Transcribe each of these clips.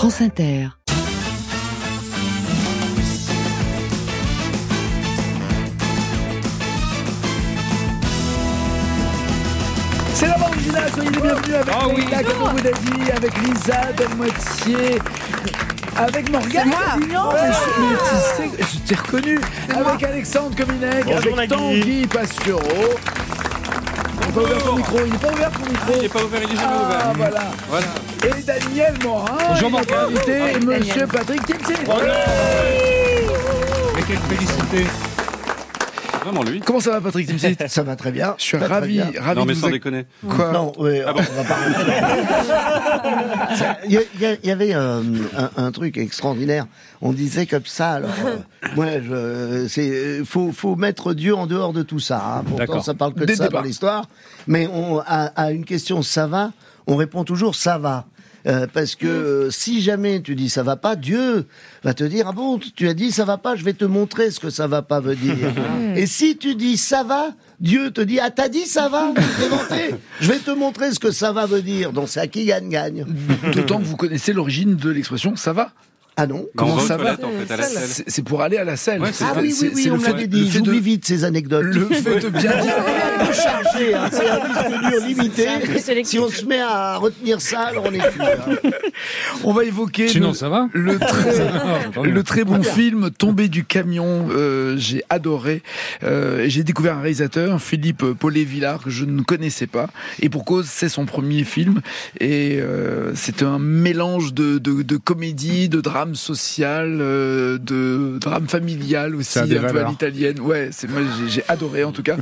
France Inter. C'est la bande originale, soyez les bienvenus avec Ah oui. Leïla avec Lisa Delmoitier, avec Morgane mais je- mais tu sais, je t'ai reconnu, avec Alexandre Cominec, Bonjour, avec. Tanguy Pastureau. Il n'est pas ouvert ton micro, il n'est pas ouvert ton micro. Il n'est pas ouvert, il est jamais Ah, ouvert. voilà. Voilà. Et Daniel Morin, Bonjour, notre invité, et Daniel. Monsieur Patrick Timsit. Mais quelle félicité. Vraiment lui Comment ça va Patrick Timsit Ça va très bien. Je suis Très, très ravi, bien. ravi Non mais de vous sans ac- déconner. Quoi Non, ouais, Ah bon on va pas rentrer dans- Il y, a- il y a- il y avait euh, un, un truc extraordinaire. On disait comme ça. Alors, euh, moi, je, c'est, faut, faut mettre Dieu en dehors de tout ça. hein. Pourtant, D'accord. ça parle que Dès de ça dans l'histoire. Mais on, à, à une question ça va, on répond toujours ça va. Euh, parce que euh, si jamais tu dis ça va pas, Dieu va te dire ah bon tu as dit ça va pas, je vais te montrer ce que ça va pas veut dire. Et si tu dis ça va, Dieu te dit ah t'as dit ça va, je vais montrer. je vais te montrer ce que ça va veut dire. Donc c'est à qui gagne gagne. D'autant que vous connaissez l'origine de l'expression ça va Ah non. Comment on va aux ça va. C'est c'est pour aller à la selle. Ouais, C'est Ah oui c'est- oui oui on l'avait dit. J'oublie de- vite ces anecdotes. Le fait de bien dire. chargé, hein, c'est un disque dur limité. Si on se met à retenir ça, alors on est plus. hein. On va évoquer Sinon, le, ça va le très, le très bon film Tombé du camion. euh, j'ai adoré. Euh, j'ai découvert un réalisateur, Philippe Paulet-Villard, que je ne connaissais pas. Et pour cause, c'est son premier film. Et euh, c'est un mélange de, de, de comédie, de drame social, euh, de drame familial aussi, un peu à l'italienne. Ouais, c'est moi j'ai- adoré en tout cas.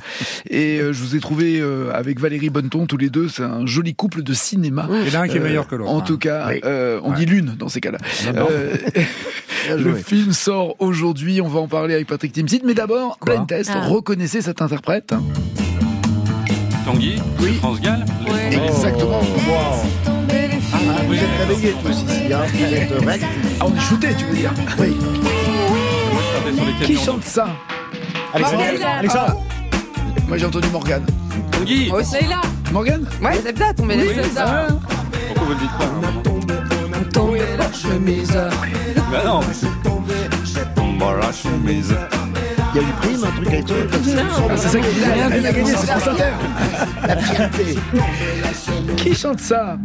Et euh, je vous ai trouvé euh, avec Valérie Bonneton tous les deux. C'est un joli couple de cinéma. Il y en a un qui est meilleur que l'autre. En hein. tout cas, Oui. euh, on dit l'une dans ces cas-là. Le film sort aujourd'hui, on va en parler avec Patrick Timsit, mais d'abord, blind test, Ah. reconnaissez cet interprète. Tanguy Oui. France Gall Ouais. Exactement. Êtes réveillés tous ici, hein, vous êtes rec. Ah, on est shooté, tu veux dire Oui. Qui chante ça Alexandre. Ah. Moi j'ai entendu Morgane. Tanguy Oh, c'est là. Morgane Ouais, c'est là, tombé les ça. Pourquoi vous le dites pas hein Tombé la chemise. Bah non Tombe la chemise. Il y a une prime, un truc avec toi. ça, Ah, C'est ça qu'il a, elle a gagné, c'est France Inter. La fierté. Qui chante ça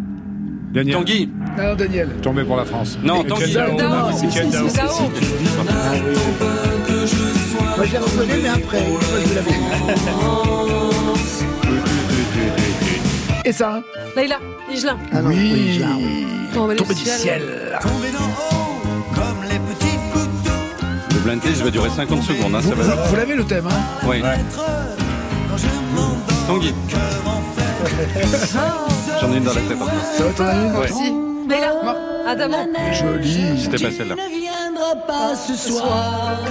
Daniel, Tanguy Alors Daniel. tombé pour la France. Non, Tanguy. Dao. Dao. Moi, je l'ai reconnu, mais après. Et ça Leïla, Igelin. Ah non, Oui. l'ai. Tombé Tombé du du ciel. Le blind test va durer 50 secondes, hein, ça Vous, va. vous l'avez le thème, hein Oui. Tanguy. J'en ai une dans la tête. hein. Ça va t'en as une Ouais. Si. Leïla. Adamant. Jolie. C'était pas celle-là.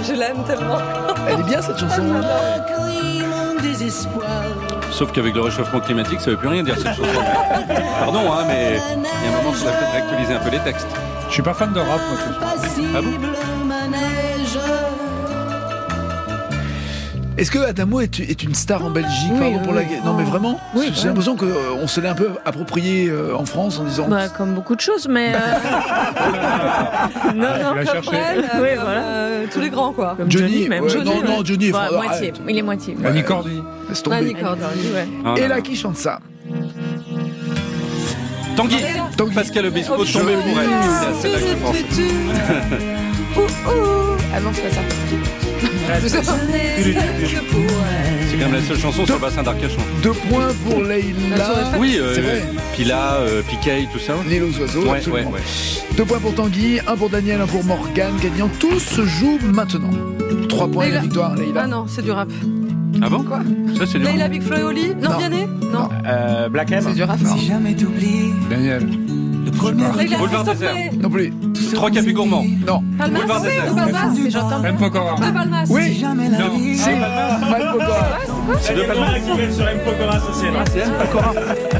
Je l'aime tellement. Elle est bien cette chanson. Sauf qu'avec le réchauffement climatique, ça veut plus rien dire cette chanson. Pardon, hein, mais il y a un moment, il faudrait peut-être réactualiser un peu les textes. Je suis pas fan de rap, moi. Ah bon Est-ce que Adamo est, est une star en Belgique Oui, pardon, pour la oui. guerre? Non mais vraiment Oui, J'ai l'impression qu'on se l'est un peu approprié euh, en France en disant Bah, comme beaucoup de choses, mais. euh, non, non, Tu l'as cherché. Brel, Oui, euh, voilà. euh, tous les grands, quoi. Comme Johnny, Johnny, même. Johnny, non, ouais. non, Johnny, Ouais, faut- moitié. Il est moitié. Annie Cordy. laisse tomber. Annie Cordy, ouais. Ah, Et là, là là. qui chante ça? Tanguy Tanguy. Pascal Obispo Oh, tombé pour elle. C'est à celle-là que je pense. Ah non, c'est pas ça. C'est quand même la seule chanson sur le bassin d'Arcachon. Deux points pour Leïla. Oui, euh. Pila, euh, Piquet, tout ça. L'île aux oiseaux, Ouais, ouais, absolument. ouais. Deux points pour Tanguy, un pour Daniel, un pour Morgane. Gagnant, tout se joue maintenant. Trois points et la Leïla. victoire, Leïla. Ah non, c'est du rap. Ah bon Quoi Ça, c'est du Leïla, Big Flo et Oli Non, Non. Vianney Non. Euh, Black M C'est du rap. Daniel. Boulevard désert. Non plus. Trois cafés gourmands. Non. Palmas Boulevard désert. De Palmas Mais j'entends. M. Pokora. De Palmas Oui. Non. Mal Pokora. C'est de Palmas. qui viennent sur M. Pokora, c'est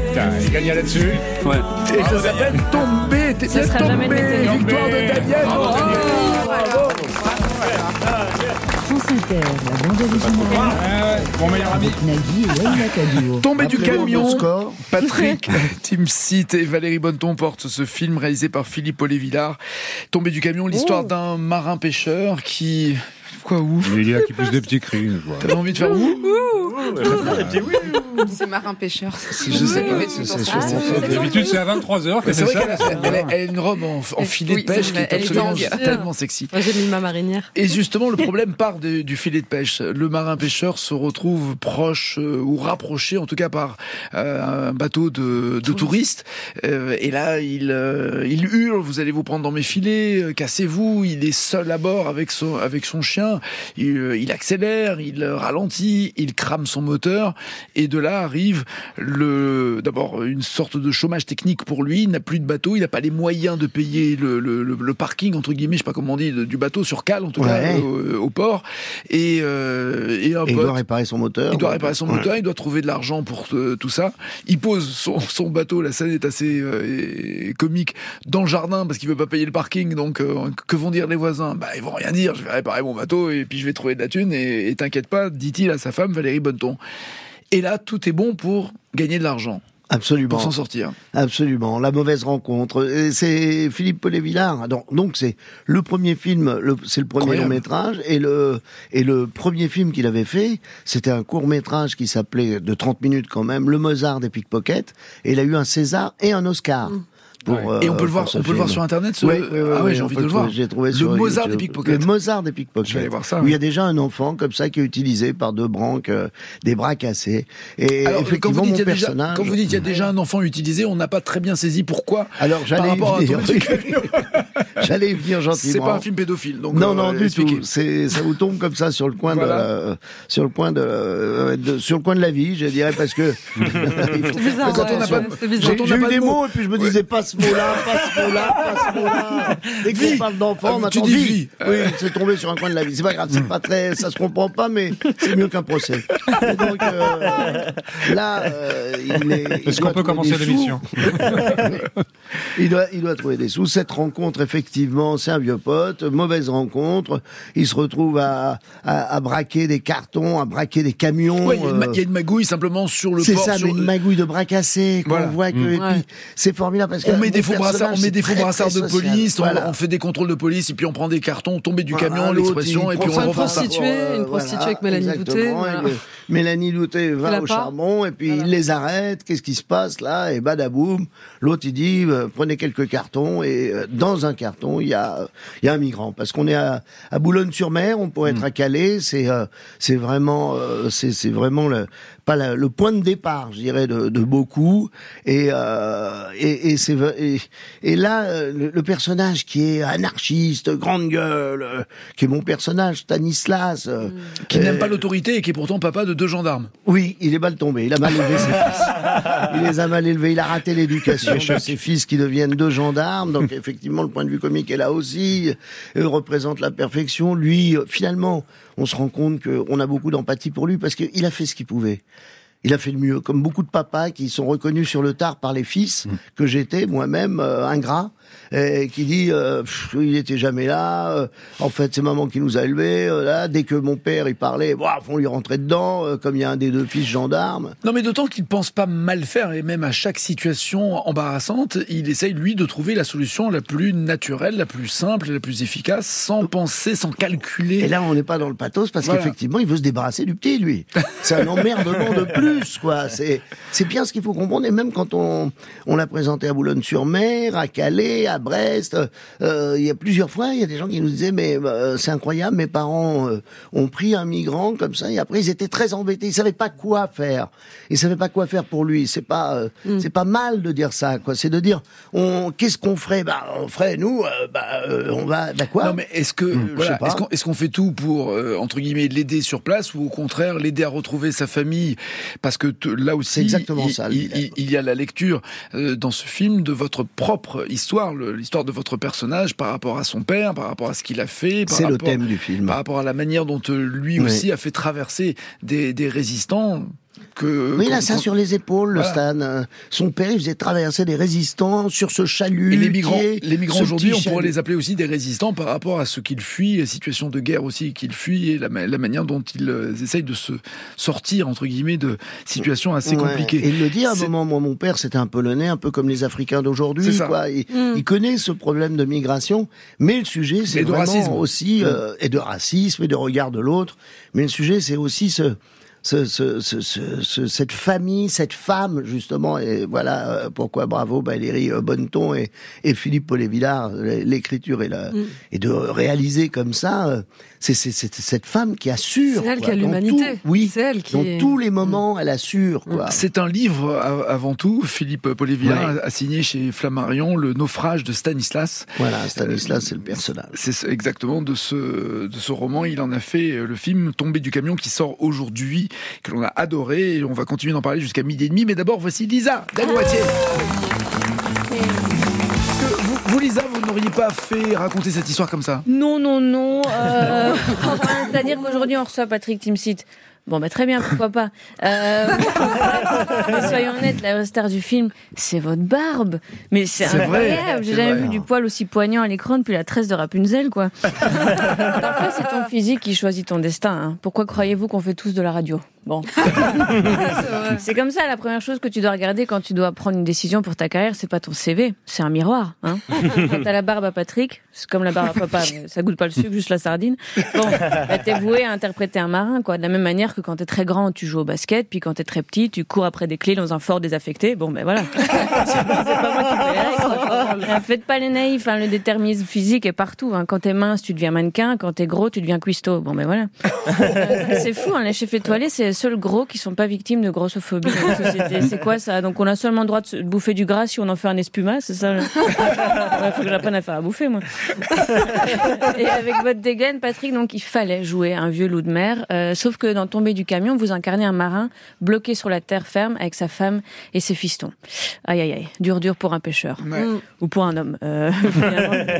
Putain, il gagne là-dessus. Ouais. Et ça s'appelle Tomber. T'es Ça bien sera jamais tombé. Victoire de Daniel. Bravo. France Inter, la bande originale. Ouais, ouais. Mon meilleur ami. Avec Nagui et Leïla Kadour. Tombé du camion. Patrick Timsit et Valérie Bonneton portent ce film réalisé par Philippe Olé-Villard. Tombé du camion, l'histoire Oh. d'un marin pêcheur qui... Quoi, ouf Il y a qui pousse des petits cris. T'avais envie de faire ouf C'est marin pêcheur. Je sais pas. D'habitude, c'est à 23h que Mais c'est vrai ça. qu'elle a, une robe en, filet Oui, de pêche qui est absolument tellement sexy. Moi, j'ai mis ma marinière. Et justement, le problème part du filet de pêche. Le marin pêcheur se retrouve proche euh, ou rapproché, en tout cas par euh, un bateau de, touristes. Euh, et là, il, il hurle "Vous allez vous prendre dans mes filets, cassez-vous." Il est seul à bord avec son avec son chien. Il, euh, il accélère, il ralentit, il crame son moteur. Et de là arrive le d'abord une sorte de chômage technique pour lui. Il n'a plus de bateau, il n'a pas les moyens de payer le, le, le- le parking entre guillemets, je sais pas comment on dit, du bateau sur cale en tout cas Ouais. au, au port. Et, euh, et un Et il doit réparer son moteur. il doit réparer son Ouais. moteur, il doit trouver de l'argent pour euh, tout ça. Il pose son, son bateau, la scène est assez euh, comique, dans le jardin parce qu'il veut pas payer le parking. Donc, euh, que vont dire les voisins? Bah, ils vont rien dire. Je vais réparer mon bateau et puis je vais trouver de la thune. Et, et t'inquiète pas, dit-il à sa femme Valérie Bonneton. Et là, tout est bon pour gagner de l'argent, Absolument. pour s'en sortir. Absolument, la mauvaise rencontre. C'est Philippe Paulet-Villard. Donc, donc c'est le premier film, c'est le premier long métrage, et le et le premier film qu'il avait fait, c'était un court métrage qui s'appelait de 30 minutes quand même, Le Mozart des pickpockets, et il a eu un César et un Oscar. Pour, Ouais. Et on peut euh, le voir, on peut le voir sur internet. Ce... Ouais, ouais, ouais, ah ouais, ouais, j'ai envie peut de le voir. J'ai trouvé le sur Mozart YouTube. des pickpockets. Le Mozart des pickpockets. Je vais aller voir ça, Où il y a déjà un enfant comme ça qui est utilisé par deux branques, euh, des bras cassés. Et Alors, quand vous, dites, mon il y a déjà, personnage. quand vous dites qu'il y a déjà un enfant utilisé, on n'a pas très bien saisi pourquoi. Alors j'allais venir. J'allais venir gentiment. C'est pas un film pédophile, donc Non, euh, non, du tout. C'est, ça vous tombe comme ça sur le coin de, la- sur le coin de, sur le coin de la vie, je dirais, parce que. C'est bizarre. Quand on n'a pas-. J'ai, Quand on j'ai n'a pas eu de des mots. mots et puis je me disais pas ce mot-là, pas ce mot-là, pas ce mot-là. Dès qu'on Vie. parle d'enfant, Ah, maintenant tu dis vie. Oui, c'est tombé sur un coin de la vie. C'est pas grave, c'est pas très, ça se comprend pas, mais c'est mieux qu'un procès. Et donc euh, là, euh, il est. Est-ce qu'on peut commencer l'émission Il doit, il doit trouver des sous. Cette rencontre, effectivement, c'est un vieux pote. Mauvaise rencontre. Il se retrouve à, à, à braquer des cartons, à braquer des camions. Ouais, il y, a une ma- euh, y a une magouille simplement sur le c'est port. ça, sur mais une le- magouille de bras cassés. qu'on Voilà. voit que, et Ouais. puis, c'est formidable parce que On met mon des faux brassards, personnage, on met des faux brassards de social. police, on- Voilà. on, fait des contrôles de police et puis on prend des cartons, tomber du Voilà, camion, l'autre, l'expression, et puis on reprend ça. Euh, une prostituée avec Mélanie Douté, Mélanie Douté va au charbon et puis Voilà. il les arrête. Qu'est-ce qui se passe là Et badaboum, l'autre il dit euh, prenez quelques cartons et euh, dans un carton il y a il y a un migrant parce qu'on est à, à Boulogne-sur-Mer, on pourrait être à Calais. C'est euh, c'est vraiment euh, c'est c'est vraiment le pas la- le point de départ, je dirais, de, de beaucoup. Et, euh, et, et, c'est, et, et là, euh, le, le personnage qui est anarchiste, grande gueule, euh, qui est mon personnage, Stanislas. euh, Qui n'aime pas l'autorité et qui est pourtant papa de deux gendarmes. oui, il est mal tombé. Il a mal élevé ses fils. Il les a mal élevés. Il a raté l'éducation de ses fils qui deviennent deux gendarmes. Donc effectivement, le point de vue comique est là aussi. Il représente la perfection. Lui, euh, finalement, on se rend compte qu'on a beaucoup d'empathie pour lui parce qu'il a fait ce qu'il pouvait. Il a fait le mieux, comme beaucoup de papas qui sont reconnus sur le tard par les fils que j'étais moi-même euh, ingrat, et qui dit euh, Pff, il était jamais là. euh, en fait, c'est maman qui nous a élevés. euh, là, dès que mon père il parlait, wouah, on lui rentrait dedans. comme il y a un des deux fils gendarme. Non, mais d'autant qu'il pense pas mal faire et même à chaque situation embarrassante, il essaye lui de trouver la solution la plus naturelle, la plus simple, la plus efficace, sans penser, sans calculer. Et là, on n'est pas dans le pathos parce Voilà. qu'effectivement, il veut se débarrasser du petit, lui. C'est un emmerdement de plus, quoi. C'est, c'est bien ce qu'il faut comprendre. Et même quand on, on l'a présenté à Boulogne-sur-Mer, à Calais, à Brest, euh, il y a plusieurs fois, il y a des gens qui nous disaient, mais euh, c'est incroyable, mes parents euh, ont pris un migrant comme ça, et après, ils étaient très embêtés. Ils savaient pas quoi faire. Ils savaient pas quoi faire pour lui. C'est pas, euh, c'est pas mal de dire ça, quoi. C'est de dire, on, qu'est-ce qu'on ferait? Bah, on ferait, nous, euh, bah, euh, on va, bah quoi? Non mais est-ce que voilà, pas. est-ce qu'on est-ce qu'on fait tout pour euh, entre guillemets l'aider sur place ou au contraire l'aider à retrouver sa famille? Parce que t- là aussi C'est exactement il, ça, il, il- il y a la lecture euh, dans ce film de votre propre histoire le- l'histoire de votre personnage par rapport à son père par rapport à ce qu'il a fait par C'est le rapport- thème du film. par rapport à la manière dont euh, lui Oui. aussi a fait traverser des, des résistants que. Oui, il a ça sur les épaules, le. Stan. Euh, Son père, il faisait traverser des résistants sur ce chalut. Et les migrants, les migrants aujourd'hui, on pourrait les appeler aussi des résistants par rapport à ce qu'ils fuient, les situations de guerre aussi qu'ils fuient et la, ma- la manière dont ils euh, essayent de se sortir entre guillemets de situations assez Ouais. compliquées. Et il le dit à un moment, moi, mon père, c'était un Polonais, un peu comme les Africains d'aujourd'hui, ça. quoi. Il, Mm. il connaît ce problème de migration, mais le sujet, c'est de vraiment racisme. aussi, euh, et de racisme, et de regard de l'autre. Mais le sujet, c'est aussi ce, ce, ce, ce, ce- ce- cette famille, cette femme, justement, et voilà euh, pourquoi bravo Valérie euh, Bonneton et, et Philippe Paulet-Villard, euh, l'écriture et, la, Mm. et de réaliser comme ça, euh, c'est cette femme qui assure. C'est elle quoi, qui a l'humanité. Oui, C'est elle qui dans est- tous les moments, elle assure. Quoi. C'est un livre avant tout. Philippe Paulet-Villard Ouais. a signé chez Flammarion le naufrage de Stanislas. Voilà, Stanislas, c'est le personnage. C'est ce- exactement de ce, de ce roman. Il en a fait euh, le film Tombé du camion qui sort aujourd'hui, que l'on a adoré. Et on va continuer d'en parler jusqu'à midi et demi. Mais d'abord, voici Lisa vous, N'auriez pas fait raconter cette histoire comme ça? Non, non, non. euh, C'est-à-dire qu'aujourd'hui, on reçoit Patrick Timsit. Bon, bah très bien, pourquoi pas. Euh, mais soyons honnêtes, la star du film, c'est votre barbe. Mais c'est incroyable. J'ai jamais vrai. vu du poil aussi poignant à l'écran depuis la tresse de Rapunzel, quoi. Parfois, c'est ton physique qui choisit ton destin. hein. Pourquoi croyez-vous qu'on fait tous de la radio? Bon. c'est comme ça, la première chose que tu dois regarder quand tu dois prendre une décision pour ta carrière, c'est pas ton CV, c'est un miroir. Hein. quand t'as la barbe à Patrick, c'est comme la barbe à papa, mais ça goûte pas le sucre, juste la sardine. Bon, bah, t'es voué à interpréter un marin, quoi. De la même manière que quand t'es très grand, tu joues au basket, puis quand t'es très petit, tu cours après des clés dans un fort désaffecté. Bon, ben voilà. c'est pas moi qui fais les règles. Euh, Faites pas les naïfs, hein, le déterminisme physique est partout. Hein. Quand t'es mince, tu deviens mannequin, quand t'es gros, tu deviens cuistot. Bon, ben voilà. C'est fou, hein, les chefs étoilés, c'est les seuls gros qui sont pas victimes de grossophobie dans la société. C'est quoi ça? Donc on a seulement le droit de bouffer du gras si on en fait un espuma, c'est ça Ouais, faut que j'apprenne à faire à bouffer, moi. Et avec votre dégaine, Patrick, donc il fallait jouer un vieux loup de mer. euh, sauf que dans Du camion, vous incarnez un marin bloqué sur la terre ferme avec sa femme et ses fistons. Aïe aïe aïe, dur dur pour un pêcheur Ouais. ou pour un homme. Euh,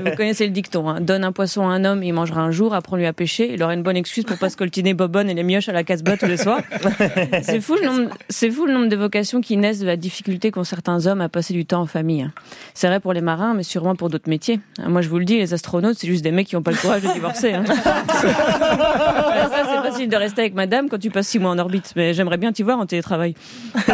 vous connaissez le dicton. Hein. Donne un poisson à un homme, il mangera un jour. Apprends-lui à pêcher. Il aura une bonne excuse pour pas se coltiner Bobonne et les mioches à la casse-bas tous les soirs. C'est fou le nombre, c'est fou le nombre de vocations qui naissent de la difficulté qu'ont certains hommes à passer du temps en famille. hein. C'est vrai pour les marins, mais sûrement pour d'autres métiers. Moi, je vous le dis, les astronautes, c'est juste des mecs qui n'ont pas le courage de divorcer. Hein. Ça, facile de rester avec madame quand tu passes six mois en orbite, mais j'aimerais bien t'y voir en télétravail.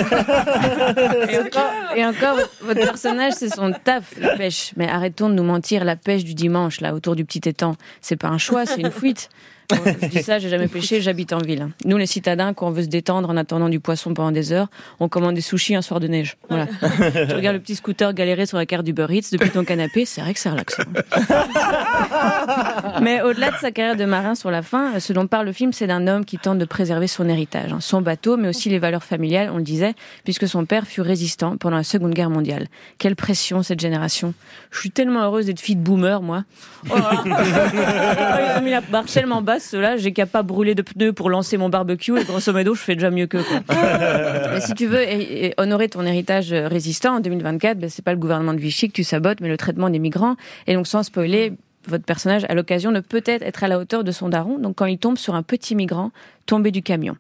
Et encore, et encore, votre personnage, c'est son taf, la pêche. Mais arrêtons de nous mentir, la pêche du dimanche, là, autour du petit étang, c'est pas un choix, c'est une fuite. Je dis ça, j'ai jamais pêché, j'habite en ville. Nous, les citadins, quand on veut se détendre en attendant du poisson pendant des heures, on commande des sushis un soir de neige. Voilà. tu regardes le petit scooter galérer sur la carte du Eats depuis ton canapé, c'est vrai que c'est relaxant. Mais au-delà de sa carrière de marin sur la fin, ce dont parle le film, c'est d'un homme qui tente de préserver son héritage, hein, son bateau, mais aussi les valeurs familiales, on le disait, puisque son père fut résistant pendant la Seconde Guerre mondiale. Quelle pression cette génération. Je suis tellement heureuse d'être fille de boomer, moi. Oh. Ils ont mis la barre tellement basse, ceux-là, j'ai qu'à pas brûler de pneus pour lancer mon barbecue, et grosso modo, je fais déjà mieux qu'eux. quoi. Si tu veux honorer ton héritage résistant en 2024, ben, c'est pas le gouvernement de Vichy que tu sabotes, mais le traitement des migrants. Et donc, sans spoiler, votre personnage, à l'occasion, ne peut-être être à la hauteur de son daron. Donc, quand il tombe sur un petit migrant tombé du camion.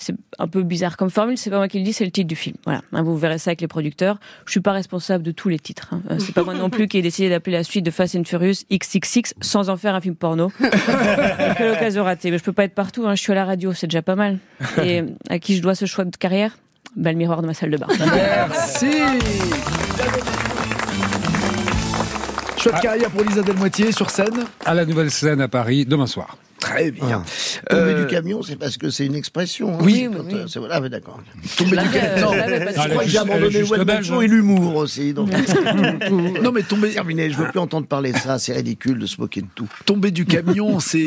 C'est un peu bizarre comme formule, c'est pas moi qui le dis, c'est le titre du film. Voilà, Hein, vous verrez ça avec les producteurs. Je suis pas responsable de tous les titres. hein. Euh, C'est pas moi non plus qui ai décidé d'appeler la suite de Fast and Furious XXX sans en faire un film porno. Quelle occasion ratée. Mais je peux pas être partout, hein. je suis à la radio, c'est déjà pas mal. Et à qui je dois ce choix de carrière? Bah, Le miroir de ma salle de bain. Merci Chouette carrière pour Lisa Delmoitier sur scène. À la nouvelle scène à Paris, demain soir. Très bien. Ah. Tomber Euh, du camion, c'est parce que c'est une expression. hein. Oui, oui, euh, c'est- Ah, oui, d'accord. Tomber du camion. euh, Non, je pas crois que j'ai abandonné le web hein. et l'humour aussi. Donc, non, mais tomber, terminé. Je veux plus entendre parler de ça. C'est ridicule de se moquer de tout. tomber du camion, c'est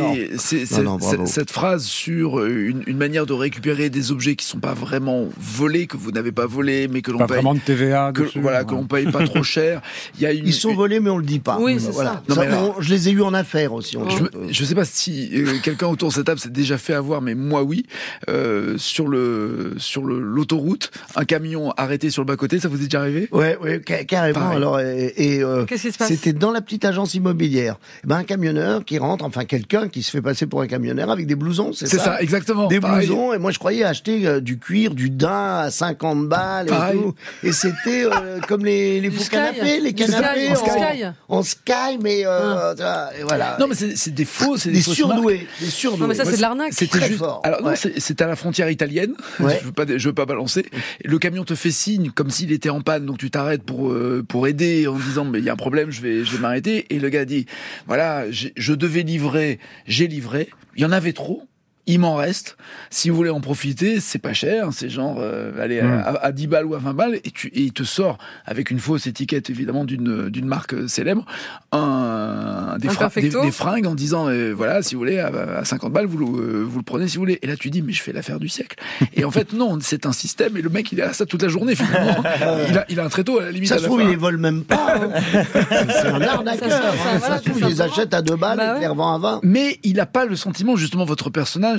cette phrase sur euh, une, une manière de récupérer des objets qui sont pas vraiment volés, que vous n'avez pas volés, mais que l'on Pas paye. vraiment de TVA Que, dessus. voilà, que ouais. l'on paye pas trop cher. Il y a une, Ils sont volés, mais on le dit pas. Oui, c'est voilà. ça. Non, mais alors- on- je les ai eus en affaires aussi. Je, je sais pas si euh, quelqu'un autour de cette table s'est déjà fait avoir, mais moi oui, euh, sur le sur le l'autoroute, un camion arrêté sur le bas côté, ça vous est déjà arrivé? Ouais, ouais, ca- carrément. Pareil. Alors, et, et, euh, Qu'est-ce qui se passe? c'était dans la petite agence immobilière. Eh Ben, un camionneur qui rentre, enfin quelqu'un qui se fait passer pour un camionneur avec des blousons, c'est C'est ça, ça, exactement. Des pareil. blousons, et moi je croyais acheter euh, du cuir, du daim à 50 balles et Pareil. tout. Et c'était euh, comme les, les Du faux sky. canapés, les canapés sky, en en, sky. en sky, mais euh, tu vois, et voilà. Non, mais c'est des faux, c'est des, des fausses surdoués, des surdoués. Non, mais ça, c'est de l'arnaque. C'était juste. fort, Alors non, ouais. c'est- à la frontière italienne. Ouais. Je veux pas, je veux pas balancer. Le camion te fait signe comme s'il était en panne, donc tu t'arrêtes pour euh, pour aider en disant mais il y a un problème, je vais je vais m'arrêter. Et le gars dit voilà, je devais livrer, j'ai livré. Il y en avait trop. Il m'en reste. Si vous voulez en profiter, c'est pas cher. C'est genre, euh, allez, à, à 10 balles ou à 20 balles. Et, tu, et il te sort, avec une fausse étiquette, évidemment, d'une d'une marque célèbre, un, des, Un fra- des, perfecto. des fringues en disant, euh, voilà, si vous voulez, à, à 50 balles, vous le, vous le prenez si vous voulez. Et là, tu dis, mais je fais l'affaire du siècle. Et en fait, non, c'est un système. Et le mec, il est à ça toute la journée, finalement. il, a, il a un tréteau à la limite. Ça se trouve, il les vole même pas. hein. c'est un arnaqueur. Ça se- trouve, il les achète à deux balles Bah et il ouais. les revend à 20. Mais il n'a pas le sentiment, justement, votre personnage,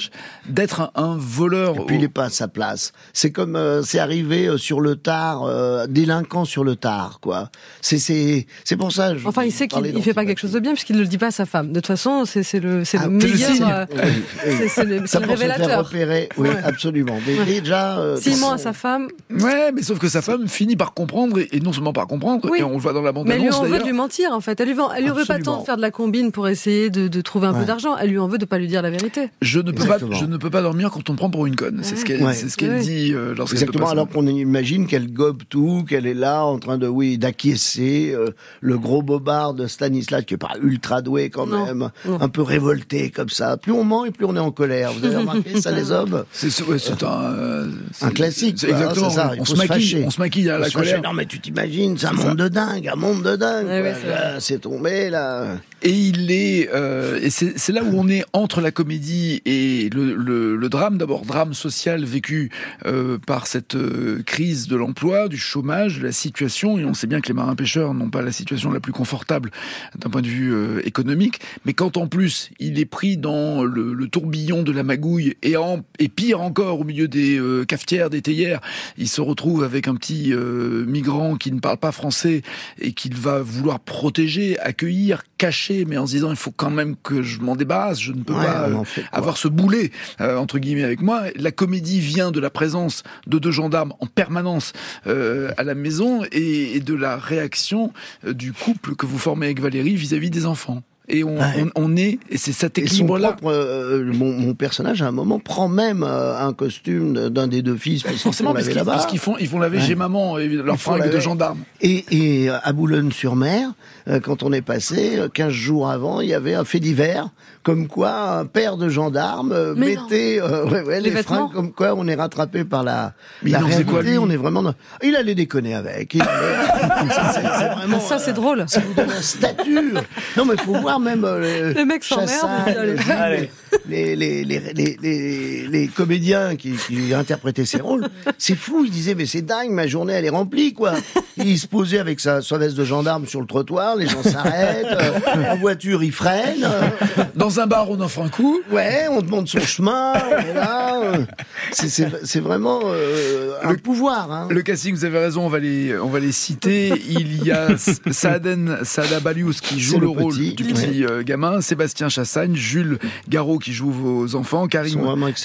d'être un, un voleur. Et puis il est pas à sa place. C'est comme euh, c'est arrivé euh, sur le tard, euh, délinquant sur le tard, quoi. C'est c'est c'est pour ça. je- Enfin, il sait qu'il il fait pas quelque chose de bien puisqu'il ne le dit pas à sa femme. De toute façon, c'est c'est le, c'est Ah, le c'est le meilleur. signe. euh, Oui, oui. c'est- c'est le, Ça c'est le pour se faire révélateur. repérer, oui, Ouais. absolument. Mais déjà, euh, S'il ment à sa femme, Ouais, mais sauf que sa femme finit par comprendre, et, et non seulement par comprendre, Oui. et on le voit dans la mais elle lui en veut de lui mentir en fait. Elle lui, elle lui veut pas tant de faire de la combine pour essayer de, de trouver un peu Ouais. d'argent. Elle lui en veut de pas lui dire la vérité. Je ne peux pas, je ne peux pas dormir quand on me prend pour une conne. C'est ce qu'elle, Ouais. ce qu'elle Ouais. dit euh, lorsqu'elle Exactement, alors qu'on imagine qu'elle gobe tout, qu'elle est là en train de, oui, d'acquiescer, euh, le gros bobard de Stanislas, qui est pas ultra doué quand Non, même, non. un peu révolté comme ça. Plus on ment et plus on est en colère. Vous avez remarqué ça, les hommes C'est, ouais, un, euh, Un classique, c'est quoi, hein, exactement. ça, il on faut se se maquille, on se maquille à la colère. Non mais tu t'imagines, c'est un monde de dingue, un monde de dingue. C'est tombé là. Et il est, euh, c'est, là où on est entre la comédie et le, le, le drame. D'abord, drame social vécu euh, par cette euh, crise de l'emploi, du chômage, de la situation. Et on sait bien que les marins pêcheurs n'ont pas la situation la plus confortable d'un point de vue euh, économique. Mais quand en plus il est pris dans le, le tourbillon de la magouille et, en, et pire encore au milieu des euh, cafetières, des théières, il se retrouve avec un petit migrant qui ne parle pas français et qu'il va vouloir protéger, accueillir, cacher, mais en se disant il faut quand même que je m'en débarrasse, je ne peux Ouais, pas euh, en fait quoi. avoir ce boulet euh, entre guillemets avec moi. La comédie vient de la présence de deux gendarmes en permanence euh, à la maison et, et de la réaction du couple que vous formez avec Valérie vis-à-vis des enfants. Et on, Ouais. on, on est, et c'est cet équilibre-là. propre, euh, mon, mon personnage à un moment prend même euh, un costume d'un des deux fils parce Forcément, parce qu'ils qu'ils font, ils font laver Ouais. chez maman et leur fringue de gendarme. Et, et à Boulogne-sur-Mer, euh, quand on est passé, euh, 15 jours avant, il y avait un fait divers, comme quoi un père de euh, non. mettait euh, ouais, ouais, Les fringues, comme quoi on est rattrapé par la, Mais la il en faisait réalité. quoi, on est vraiment dans... Il allait déconner avec. Il allait- c'est, c'est- c'est vraiment... ça, c'est euh, drôle. Ça vous donne un statut. Non, mais faut voir même euh, Les puis allez. Gilles, Allez. les, les, les, les, les, les comédiens qui, qui interprétaient ces rôles, c'est fou. Ils disaient, mais c'est dingue, ma journée, elle est remplie, quoi. Il se posait avec sa, sa veste de gendarme sur le trottoir, les gens s'arrêtent, euh, en voiture, ils freinent. euh, Dans un bar, on offre un coup. ouais, on demande son chemin, on est là. euh. C'est- vraiment euh, un pouvoir, hein. Le casting, vous avez raison, on va les, on va les citer. Il y a Saaden Saada Balious qui joue le, le rôle petit, du ouais. Petit euh, gamin, Sébastien Chassagne, Jules Garot qui joue vos enfants, Karim.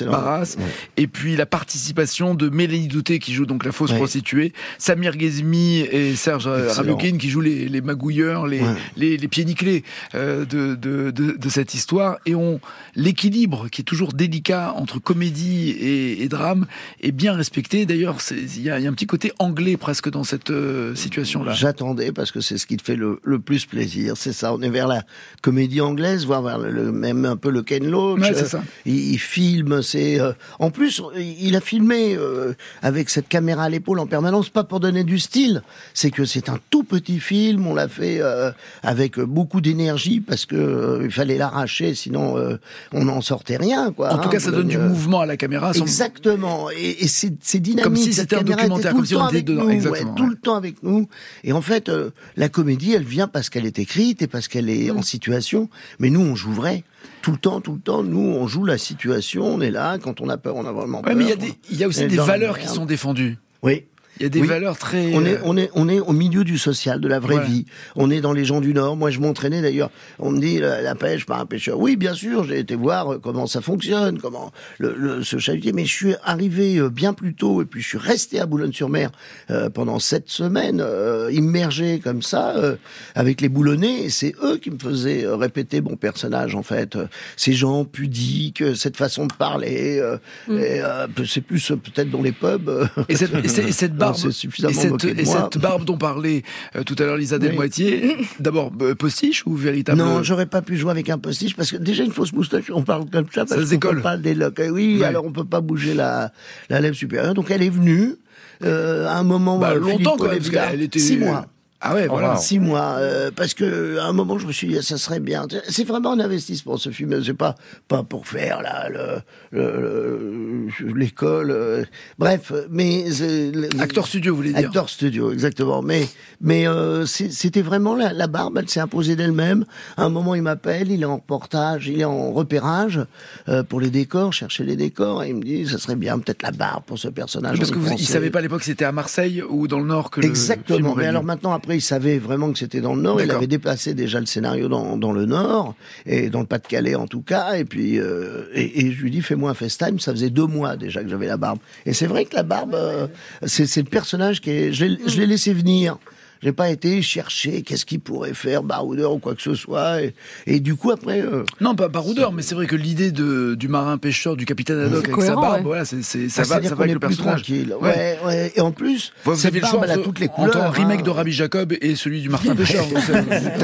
Barras, Ouais. et puis la participation de Mélanie Douté qui joue donc la fausse Ouais. prostituée, Samir Ghezmi et Serge. Rabioukine qui jouent les, les magouilleurs, les, Ouais. les, les pieds nickelés euh, de, de, de, de cette histoire. Et on l'équilibre qui est toujours délicat entre comédie et, et drame est bien respecté. D'ailleurs, c'est- il y a, il y a un petit côté anglais presque dans cette euh, situation-là. J'attendais parce que c'est ce qui te fait le, le plus plaisir. C'est ça. On est vers la comédie anglaise, voire le, même un peu le Ken Loach. Ouais, c'est Euh, ça. Il, il filme. C'est euh, en plus il a filmé euh, avec cette caméra à l'épaule en permanence, pas pour donner du style. C'est que c'est un tout petit film. On l'a fait euh, avec beaucoup d'énergie parce que euh, il fallait l'arracher, sinon euh, on n'en sortait rien. Quoi, En tout hein, cas, ça donne du mouvement à la caméra. sans- Exactement. Et, et c'est, c'est dynamique. Comme si c'était un documentaire, comme si on était dedans. ouais, tout ouais. le temps avec nous. Et en fait, euh, la comédie, elle vient parce qu'elle est écrite et parce qu'elle est en Mm. Situation. Mais nous, on joue vrai. Tout le temps, tout le temps, nous, on joue la situation, on est là, quand on a peur, on a vraiment Ouais, peur. mais il y a des- il y a On aussi des valeurs qui sont défendues. Oui. Il y a des Oui. valeurs très. On est, euh, on est, on est au milieu du social, de la vraie Voilà. vie. On est dans les gens du Nord. Moi, je m'entraînais d'ailleurs. On me dit la, la pêche par un pêcheur. Oui, bien sûr, j'ai été voir euh, comment ça fonctionne, comment le, le, se chalutier. Mais je suis arrivé euh, bien plus tôt et puis je suis resté à Boulogne-sur-Mer euh, pendant sept semaines, euh, immergé comme ça, euh, avec les boulonnais. Et c'est eux qui me faisaient euh, répéter mon personnage, en fait. Euh, Ces gens pudiques, cette façon de parler. euh, euh, c'est plus euh, peut-être dans les pubs. euh, Et cette, et cette- et cette on barbe, s'est suffisamment et cette, moqué de et moi. cette barbe dont parlait euh, tout à l'heure Lisa Oui. Delmoitier, d'abord euh, postiche ou véritable Non, j'aurais pas pu jouer avec un postiche parce que déjà une fausse moustache, on parle comme ça parce qu'on décolle. peut pas déloc. Eh Oui, Ouais. alors on peut pas bouger la, la lèvre supérieure. Donc elle est venue euh, à un moment Bah, euh, longtemps Philippe quand même, parce qu'elle était. six mois. Ah ouais, voilà. Six mois, euh, parce que à un moment je me suis dit ça serait bien. C'est vraiment un investissement ce film. C'est pas pas pour faire là le- le- le- l'école. euh, bref, mais le- Acteur studio, vous voulez dire Acteur studio, exactement. Mais mais euh, c'était vraiment la, la barbe. Elle s'est imposée d'elle-même. À un moment, il m'appelle, il est en reportage, il est en repérage euh, pour les décors, chercher les décors. Et il me dit, ça serait bien peut-être la barbe pour ce personnage. Parce que vous, il savait pas à l'époque si c'était à Marseille ou dans le Nord que le film Exactement. Mais alors maintenant, après, il savait vraiment que c'était dans le Nord. Il avait déplacé déjà le scénario dans, dans le Nord et dans le Pas-de-Calais en tout cas. Et puis, euh, et, et je lui dis, fais-moi un FaceTime. Ça faisait deux mois déjà que j'avais la barbe. Et c'est vrai que la barbe, euh, c'est le personnage qui est. Je l'ai laissé venir. J'ai pas été chercher qu'est-ce qu'il pourrait faire, baroudeur ou quoi que ce soit. Et, et du coup, après. euh, Non, pas baroudeur, mais c'est vrai que l'idée de, du marin pêcheur, du capitaine Haddock avec cohérent, sa barbe, ouais. voilà, c'est, c'est- ça va, ça va avec le plus personnage. tranquille. Ouais, ouais. Et en plus, Vous cette avez le barbe, choix elle a entre, toutes les entre couleurs. un remake hein. de Rabbi Jacob et celui du Martin Pêcheur.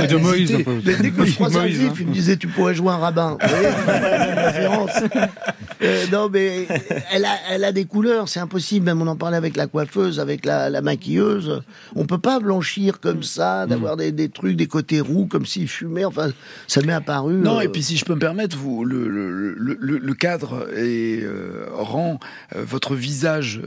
Et de Moïse, un peu. Mais dès que je croisais un juif, hein. il me disait tu pourrais jouer un rabbin. Vous voyez, c'est pas la même référence. Euh, non, mais elle a, elle a des couleurs, c'est impossible. Même on en parlait avec la coiffeuse, avec la, la maquilleuse. On peut pas blanchir comme ça, d'avoir des, des trucs, des côtés roux, comme s'il fumait. Enfin, ça m'est apparu. Non, euh, et puis si je peux me permettre, vous, le, le, le, le- le cadre est, euh, rend euh, votre visage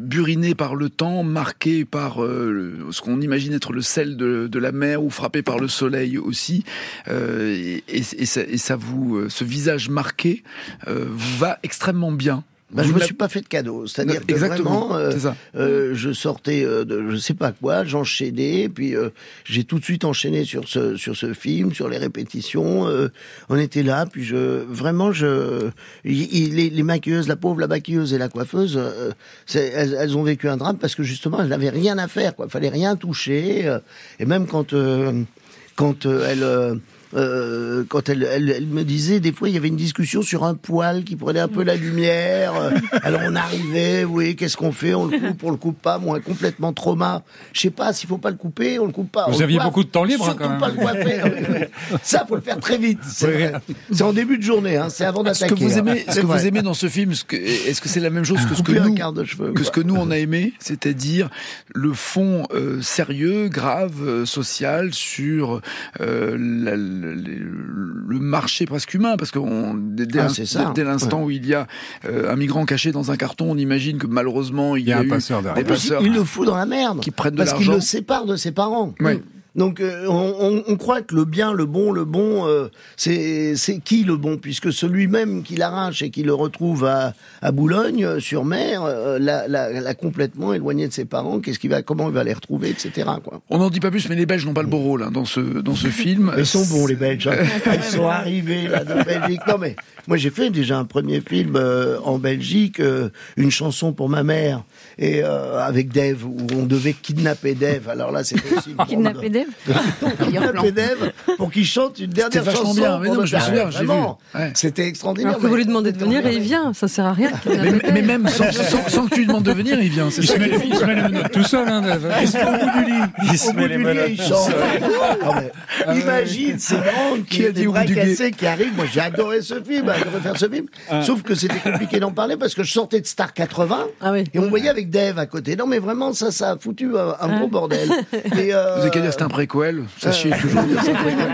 buriné par le temps, marqué par ce qu'on imagine être le sel de, de la mer ou frappé par le soleil aussi. Et, et, et ça, et ça vous, ce visage marqué vous va extrêmement bien. Bah, je me l'avez- suis pas fait de cadeau. C'est-à-dire que vraiment, euh, euh, je sortais euh, de je sais pas quoi, j'enchaînais, puis euh, j'ai tout de suite enchaîné sur ce sur ce film, sur les répétitions. euh, on était là, puis je vraiment je les, les maquilleuses, la pauvre la maquilleuse et la coiffeuse, elles, elles ont vécu un drame parce que justement elles n'avaient rien à faire, quoi. Fallait rien toucher, euh, et même quand euh, quand euh, elles euh, quand elle, elle, elle me disait, des fois, il y avait une discussion sur un poil qui prenait un peu la lumière. Euh, Alors on arrivait, oui, qu'est-ce qu'on fait? On le coupe, on le coupe pas. Moi, complètement trauma. Je sais pas s'il faut pas le couper, on le coupe pas. Vous On aviez beaucoup de temps libre, hein, Surtout quand même. pas le coiffer. Oui, oui. Ça, faut le faire très vite. C'est Oui. vrai. C'est en début de journée, hein, c'est avant Ce d'attaquer. que vous hein. aimez, ce que vous aimez dans ce film, ce que- est-ce que c'est la même chose que ce que nous, quart de cheveux, que ce que nous on a aimé, c'est-à-dire le fond euh, sérieux, grave, euh, social sur euh, la- le, le marché presque humain, parce que on- dès, dès Ah, dès- dès l'instant où il y a euh, un migrant caché dans un carton, on imagine que malheureusement il y a, un eu passeur derrière. des passeurs. il le fout dans la merde. qui prennent de parce qu'il l'argent. le sépare de ses parents. Ouais. Donc euh, on, on- on croit que le bien, le bon, le bon, euh, c'est c'est qui le bon? Puisque celui même qui l'arrache et qui le retrouve à, à Boulogne sur mer euh, l'a, l'a- l'a complètement éloigné de ses parents. Qu'est-ce qu'il va, comment il va les retrouver, etc. Quoi. On n'en dit pas plus, mais les Belges n'ont pas le beau rôle hein, dans ce dans ce film. Ils sont bons les Belges. hein. Ils sont arrivés là de Belgique. Non mais moi j'ai fait déjà un premier film euh, en Belgique, euh, une chanson pour ma mère et euh, avec Dave où on devait kidnapper Dave. Alors là c'était aussi Kidnapper Dave kidnapper Dave pour qu'il chante une dernière C'était vachement chanson. bien. Mais non, je me souviens, Ah, j'ai vu. Ouais. C'était extraordinaire. Alors que vous lui demandez de venir et il vient, ça sert à rien. Mais, mais même sans, sans- sans que tu lui demandes de venir, il vient. C'est Il ça se met, est fou, il se met les menottes tout seul, hein, Dave. Il se met au bout du lit. Il se met les menottes tout seul. Ah ouais. Imagine ces grandes qui, a des bras cassés qui arrivent. Moi, j'ai adoré ce film, adoré faire ce film. Sauf que c'était compliqué d'en parler parce que je sortais de Star 80 Ah oui. et on voyait avec Dave à côté. Non, mais vraiment, ça, ça a foutu un, un gros bordel. Et, euh, Vous avez qu'à dire, c'était un un préquel. Sachez toujours dire c'est un préquel.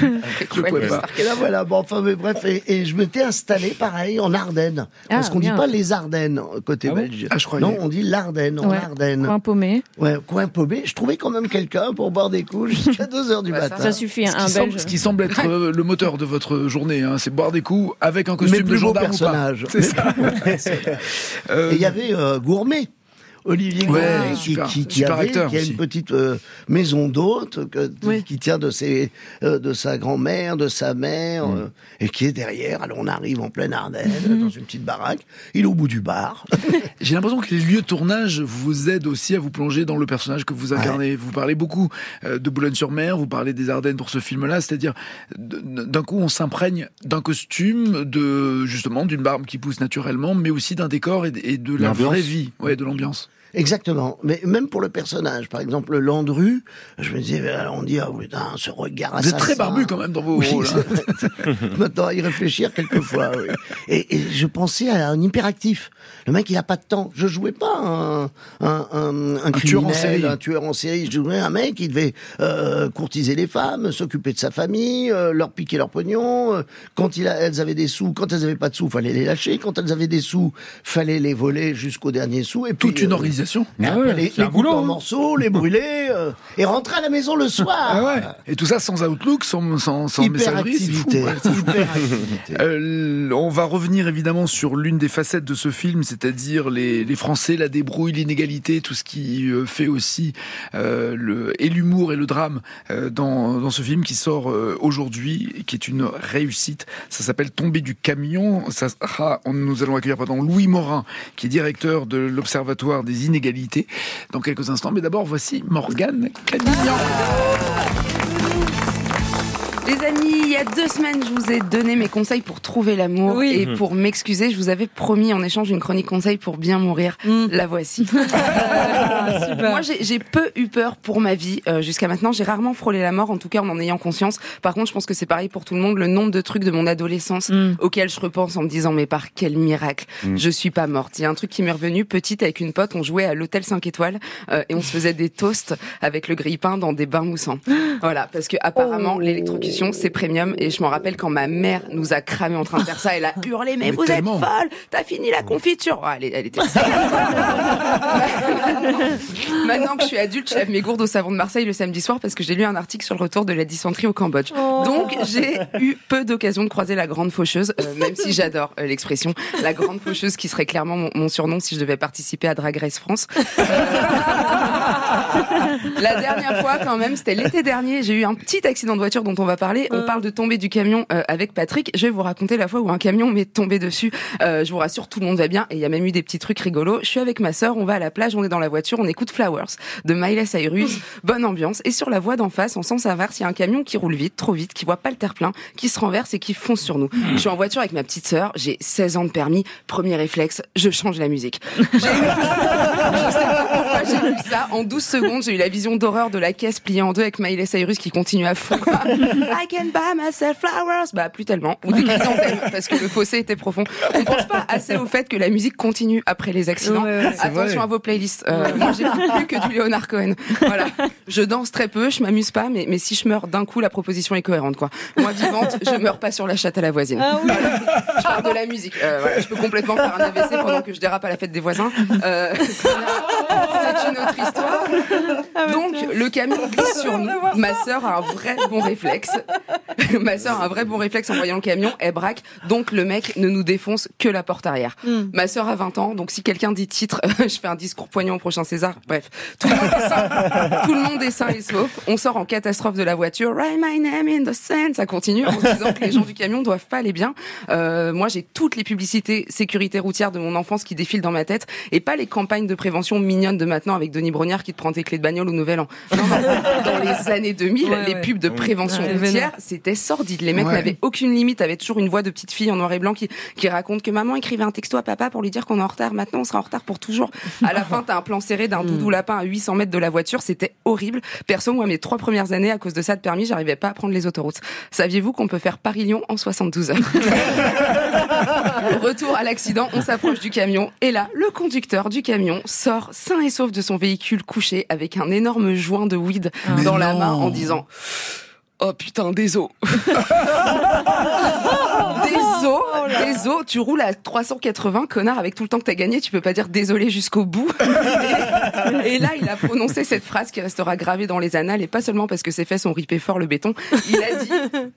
Je pouvais pas. Et là, voilà, bon, enfin, mais bref, et, et je m'étais installé pareil en Ardennes. Parce Ah, qu'on dit pas les Ardennes côté Ah bon belge. Ah, je croyais. Non, on dit l'Ardenne, en Ouais. Ardennes. Coin paumé. Ouais, coin paumé. Je trouvais quand même quelqu'un pour boire des coups jusqu'à 2 heures du Bah, ça, matin. Ça suffit, Ce un qui, belge. semble, ce qui semble être euh, le moteur de votre journée, hein, c'est boire des coups avec un costume de plus beaux gendarme ou pas. personnages. C'est ça. Et il y avait euh, Gourmet. Olivier Ouais, Gourmet, qui, qui, qui super avait, qui a une petite euh, maison d'hôte, Oui. qui tient de, ses, euh, de sa grand-mère, de sa mère, Mm. euh, et qui est derrière. Alors on arrive en pleine Ardennes, dans une petite baraque. Il est au bout du bar. J'ai l'impression que les lieux de tournage vous aident aussi à vous plonger dans le personnage que vous incarnez. Vous parlez beaucoup de Boulogne-sur-Mer, vous parlez des Ardennes pour ce film-là, c'est-à-dire d'un coup on s'imprègne d'un costume, de justement d'une barbe qui pousse naturellement, mais aussi d'un décor et de, et de la vraie vie, ouais, de l'ambiance. Exactement. Mais même pour le personnage, par exemple, Landru, je me disais, euh, on dit, ah oui, putain, ce regard Vous êtes très assassin. barbu quand même dans vos Oui, rôles. hein. Maintenant, à y réfléchir quelquefois. Oui. Et, et je pensais à un hyperactif. Le mec, il a pas de temps. Je jouais pas un, un, un, un tueur en série. un tueur en série. Je jouais un mec qui devait euh, courtiser les femmes, s'occuper de sa famille, euh, leur piquer leur pognon. Euh, Quand il a, elles avaient des sous, quand elles avaient pas de sous, fallait les lâcher. Quand elles avaient des sous, fallait les voler jusqu'au dernier sou. Et puis, Toute une euh, organisation. Ah ouais, les, les couper en hein. morceaux, les brûler, euh, et rentrer à la maison le soir. Ah ouais. Et tout ça sans Outlook, sans, sans, sans messagerie, fou. Ouais. Euh, on va revenir évidemment sur l'une des facettes de ce film, c'est-à-dire les, les Français, la débrouille, l'inégalité, tout ce qui euh, fait aussi euh, le, et l'humour et le drame euh, dans, dans ce film qui sort euh, aujourd'hui, qui est une réussite. Ça s'appelle Tomber du camion. Ça sera, on- nous allons accueillir pardon, Louis Morin, qui est directeur de l'Observatoire des dans quelques instants. Mais d'abord, voici Morgane Canignan. Les amis, y a deux semaines, je vous ai donné mes conseils pour trouver l'amour. Oui. Et pour m'excuser, je vous avais promis en échange une chronique conseil pour bien mourir. Mm. La voici. Super. Moi, j'ai j'ai peu eu peur pour ma vie euh, jusqu'à maintenant. J'ai rarement frôlé la mort, en tout cas en en ayant conscience. Par contre, je pense que c'est pareil pour tout le monde. Le nombre de trucs de mon adolescence Mm. auxquels je repense en me disant, mais par quel miracle, je suis pas morte. Il y a un truc qui m'est revenu petite avec une pote. On jouait à l'hôtel 5 étoiles euh, et on se faisait des toasts avec le grille-pain dans des bains moussants. Voilà, parce que apparemment Oh. l'électrocution c'est premium et je m'en rappelle quand ma mère nous a cramé en train de faire ça. Elle a hurlé, mais, Mais vous tellement. êtes folle, t'as fini la confiture. Oh, elle, était Maintenant que je suis adulte, je lève mes gourdes au savon de Marseille le samedi soir parce que j'ai lu un article sur le retour de la dysenterie au Cambodge. Oh. Donc j'ai eu peu d'occasion de croiser la grande faucheuse, euh, même si j'adore euh, l'expression, la grande faucheuse qui serait clairement mon, mon surnom si je devais participer à Drag Race France. Euh, la dernière fois quand même, c'était l'été dernier, j'ai eu un petit accident de voiture dont on va parler. On parle de tomber du camion euh, avec Patrick. Je vais vous raconter la fois où un camion m'est tombé dessus. Euh, je vous rassure, tout le monde va bien et il y a même eu des petits trucs rigolos. Je suis avec ma sœur, on va à la plage, on est dans la voiture, on écoute Flowers de Miley Cyrus, bonne ambiance. Et sur la voie d'en face, en sens inverse, il y a un camion qui roule vite, trop vite, qui voit pas le terre-plein, qui se renverse et qui fonce sur nous. Je suis en voiture avec ma petite sœur, j'ai 16 ans de permis, premier réflexe, je change la musique. J'ai eu- je sais pas pourquoi j'ai vu ça. En 12 secondes, j'ai eu la vision d'horreur de la caisse pliée en deux avec Miley Cyrus qui continue à fond. I can buy myself flowers. Bah, plus tellement. Ou des chrysanthèmes, parce que le fossé était profond. On pense pas assez au fait que la musique continue après les accidents. Ouais, ouais, c'est vrai. Attention à vos playlists. Euh, moi, j'écoute plus que du Leonard Cohen. Voilà. Je danse très peu, je m'amuse pas, mais, mais si je meurs d'un coup, la proposition est cohérente, quoi. Moi, vivante, je meurs pas sur la chatte à la voisine. Ah oui. Je parle de la musique. Euh, voilà, je peux complètement faire un AVC pendant que je dérape à la fête des voisins. Euh, c'est c'est une autre histoire. Donc, le camion glisse sur nous. Ma sœur a un vrai bon réflexe. Ma sœur a un vrai bon réflexe en voyant le camion. Elle braque. Donc, le mec ne nous défonce que la porte arrière. Ma sœur a 20 ans. Donc, si quelqu'un dit titre, je fais un discours poignant au prochain César. Bref. Tout le monde est sain. Tout le monde est sain et sauf. On sort en catastrophe de la voiture. Write my name in the sand. Ça continue en se disant que les gens du camion doivent pas aller bien. Euh, moi, j'ai toutes les publicités sécurité routière de mon enfance qui défilent dans ma tête et pas les campagnes de prévention mignonnes de maintenant avec Denis Brognard qui te prend tes clés de bagnole au Nouvel An. Non, non. Dans les années 2000, Ouais, les ouais. pubs de prévention Ouais, routière, c'était sordide. Les mecs Ouais. n'avaient aucune limite, avaient toujours une voix de petite fille en noir et blanc qui, qui raconte que maman écrivait un texto à papa pour lui dire qu'on est en retard. Maintenant, on sera en retard pour toujours. À la fin, t'as un plan serré d'un doudou lapin à 800 mètres de la voiture. C'était horrible. Perso, moi, mes trois premières années, à cause de ça de permis, j'arrivais pas à prendre les autoroutes. Saviez-vous qu'on peut faire Paris-Lyon en 72 heures? Retour à l'accident, on s'approche du camion et là, le conducteur du camion sort sain et sauf de son véhicule couché avec un énorme joint de weed Mais dans la main en disant Oh putain, désolé. désolé, désolé, tu roules à 380, connard, avec tout le temps que t'as gagné, tu peux pas dire désolé jusqu'au bout. et, et là, il a prononcé cette phrase qui restera gravée dans les annales, et pas seulement parce que ses fesses ont ripé fort le béton. Il a dit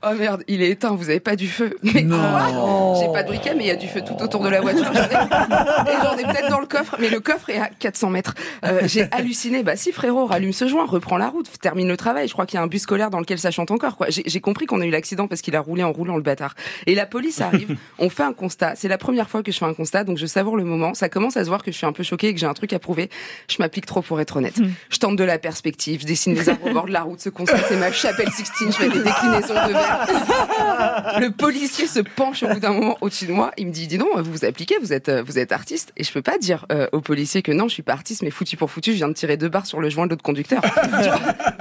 Oh merde, il est éteint, vous avez pas du feu. Mais Non. quoi? J'ai pas de briquet, mais il y a du feu tout autour de la voiture. J'en ai- Et j'en ai peut-être dans le coffre, mais le coffre est à 400 mètres. Euh, J'ai halluciné. Bah si frérot, rallume ce joint, reprends la route, termine le travail. Je crois qu'il y a un bus scolaire dans lequel ça chante encore. quoi. J'ai j'ai compris qu'on a eu l'accident parce qu'il a roulé en roulant le bâtard. Et la police arrive, on fait un constat. C'est la première fois que je fais un constat, donc je savoure le moment. Ça commence à se voir que je suis un peu choquée et que j'ai un truc à prouver. Je m'applique trop pour être honnête. Je tente de la perspective, je dessine des arbres au bord de la route. Ce constat, c'est ma chapelle Sixtine. Je fais des déclinaisons de verre. Le policier se penche au bout d'un moment au-dessus de moi. Il me dit, dis donc, vous vous appliquez, vous êtes, euh, vous êtes artiste. Et je peux pas dire euh, au policier que non, je suis pas artiste, mais foutu pour foutu, je viens de tirer deux barres sur le joint de l'autre conducteur.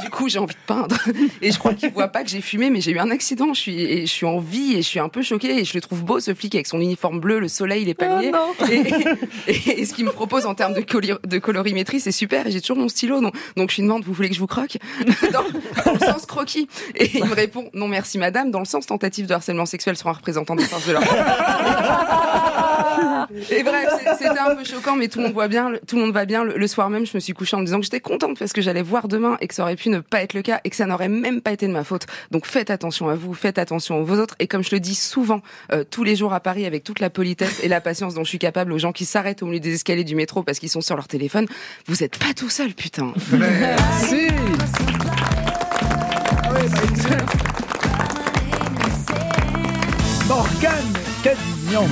Du coup, j'ai envie de peindre. Et je crois qu'il voit pas que j'ai fumé, mais j'ai eu un accident. Je suis, et je suis en vie et je suis un peu choquée. Et je le trouve beau, ce flic, avec son uniforme bleu, le soleil, les palmiers. et, et- et ce qu'il me propose en termes de, coli- de colorimétrie, c'est super. Et j'ai toujours mon stylo. Donc, donc je lui demande, vous voulez que je vous croque? Dans, dans le sens croquis. Et il me répond, non merci madame, dans le sens tentative de harcèlement sexuel sur un représentant des forces de l'ordre. Et bref, c'est- c'était un peu choquant, mais tout le monde voit bien, tout le monde va bien. Le soir même, je me suis couchée en me disant que j'étais contente parce que j'allais voir demain et que ça aurait pu ne pas être le cas et que ça n'aurait même pas été de ma faute. Donc faites attention à vous, faites attention aux autres. Et comme je le dis souvent, euh, tous les jours à Paris, avec toute la politesse et la patience dont je suis capable aux gens qui s'arrêtent au milieu des escaliers du métro parce qu'ils sont sur leur téléphone, vous êtes pas tout seul, putain. Merci. Morgane Cadignan.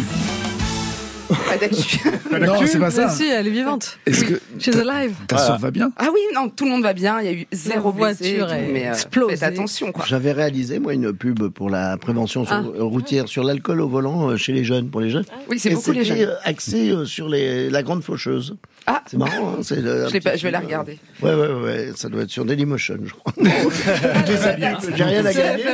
Pas d'actu. Non, c'est pas ça. Mais si, elle est vivante. Est-ce que She's alive. ta sœur va bien? Ah oui, non, tout le monde va bien. Il y a eu zéro et voiture tout, est mais euh, explosée. faites attention, quoi. J'avais réalisé, moi, une pub pour la prévention sur- Ah. routière sur l'alcool au volant euh, chez les jeunes, pour les jeunes. Oui, c'est Et beaucoup les jeunes. euh, axé sur les, la grande faucheuse. Ah, C'est marrant, hein, c'est le- un je, petit pas, je vais la regarder. euh, Ouais, ouais, ouais, ça doit être sur Dailymotion, je crois. J'ai rien à gagner.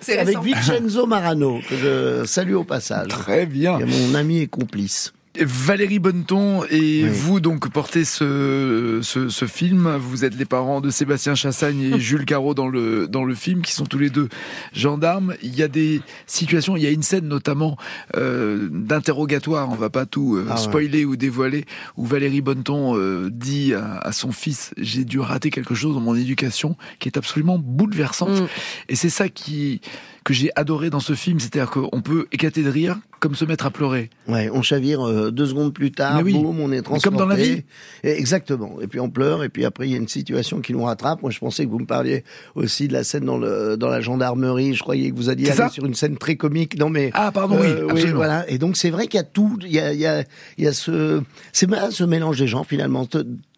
C'est Avec. Vincenzo Marano, que je salue au passage. Très bien. Mon ami et complice. Valérie Bonneton et Oui. vous donc portez ce, ce, ce film. Vous êtes les parents de Sébastien Chassagne et Jules Caro dans le, dans le film, qui sont tous les deux gendarmes. Il y a des situations, il y a une scène notamment euh, d'interrogatoire, on va pas tout euh, Ah ouais. spoiler ou dévoiler, où Valérie Bonneton euh, dit à, à son fils j'ai dû rater quelque chose dans mon éducation qui est absolument bouleversante. Mm. Et c'est ça qui que j'ai adoré dans ce film, c'est-à-dire qu'on peut éclater de rire comme se mettre à pleurer. Ouais, on chavire euh, deux secondes plus tard, oui. boum, on est transporté. comme dans la vie. Et- exactement. Et puis on pleure, et puis après il y a une situation qui nous rattrape. Moi, je pensais que vous me parliez aussi de la scène dans le dans la gendarmerie. Je croyais que vous alliez aller sur une scène très comique. Non mais Ah, pardon, oui, euh, voilà. Et donc c'est vrai qu'il y a tout. Il y a il y a il y a ce c'est ce mélange des gens finalement.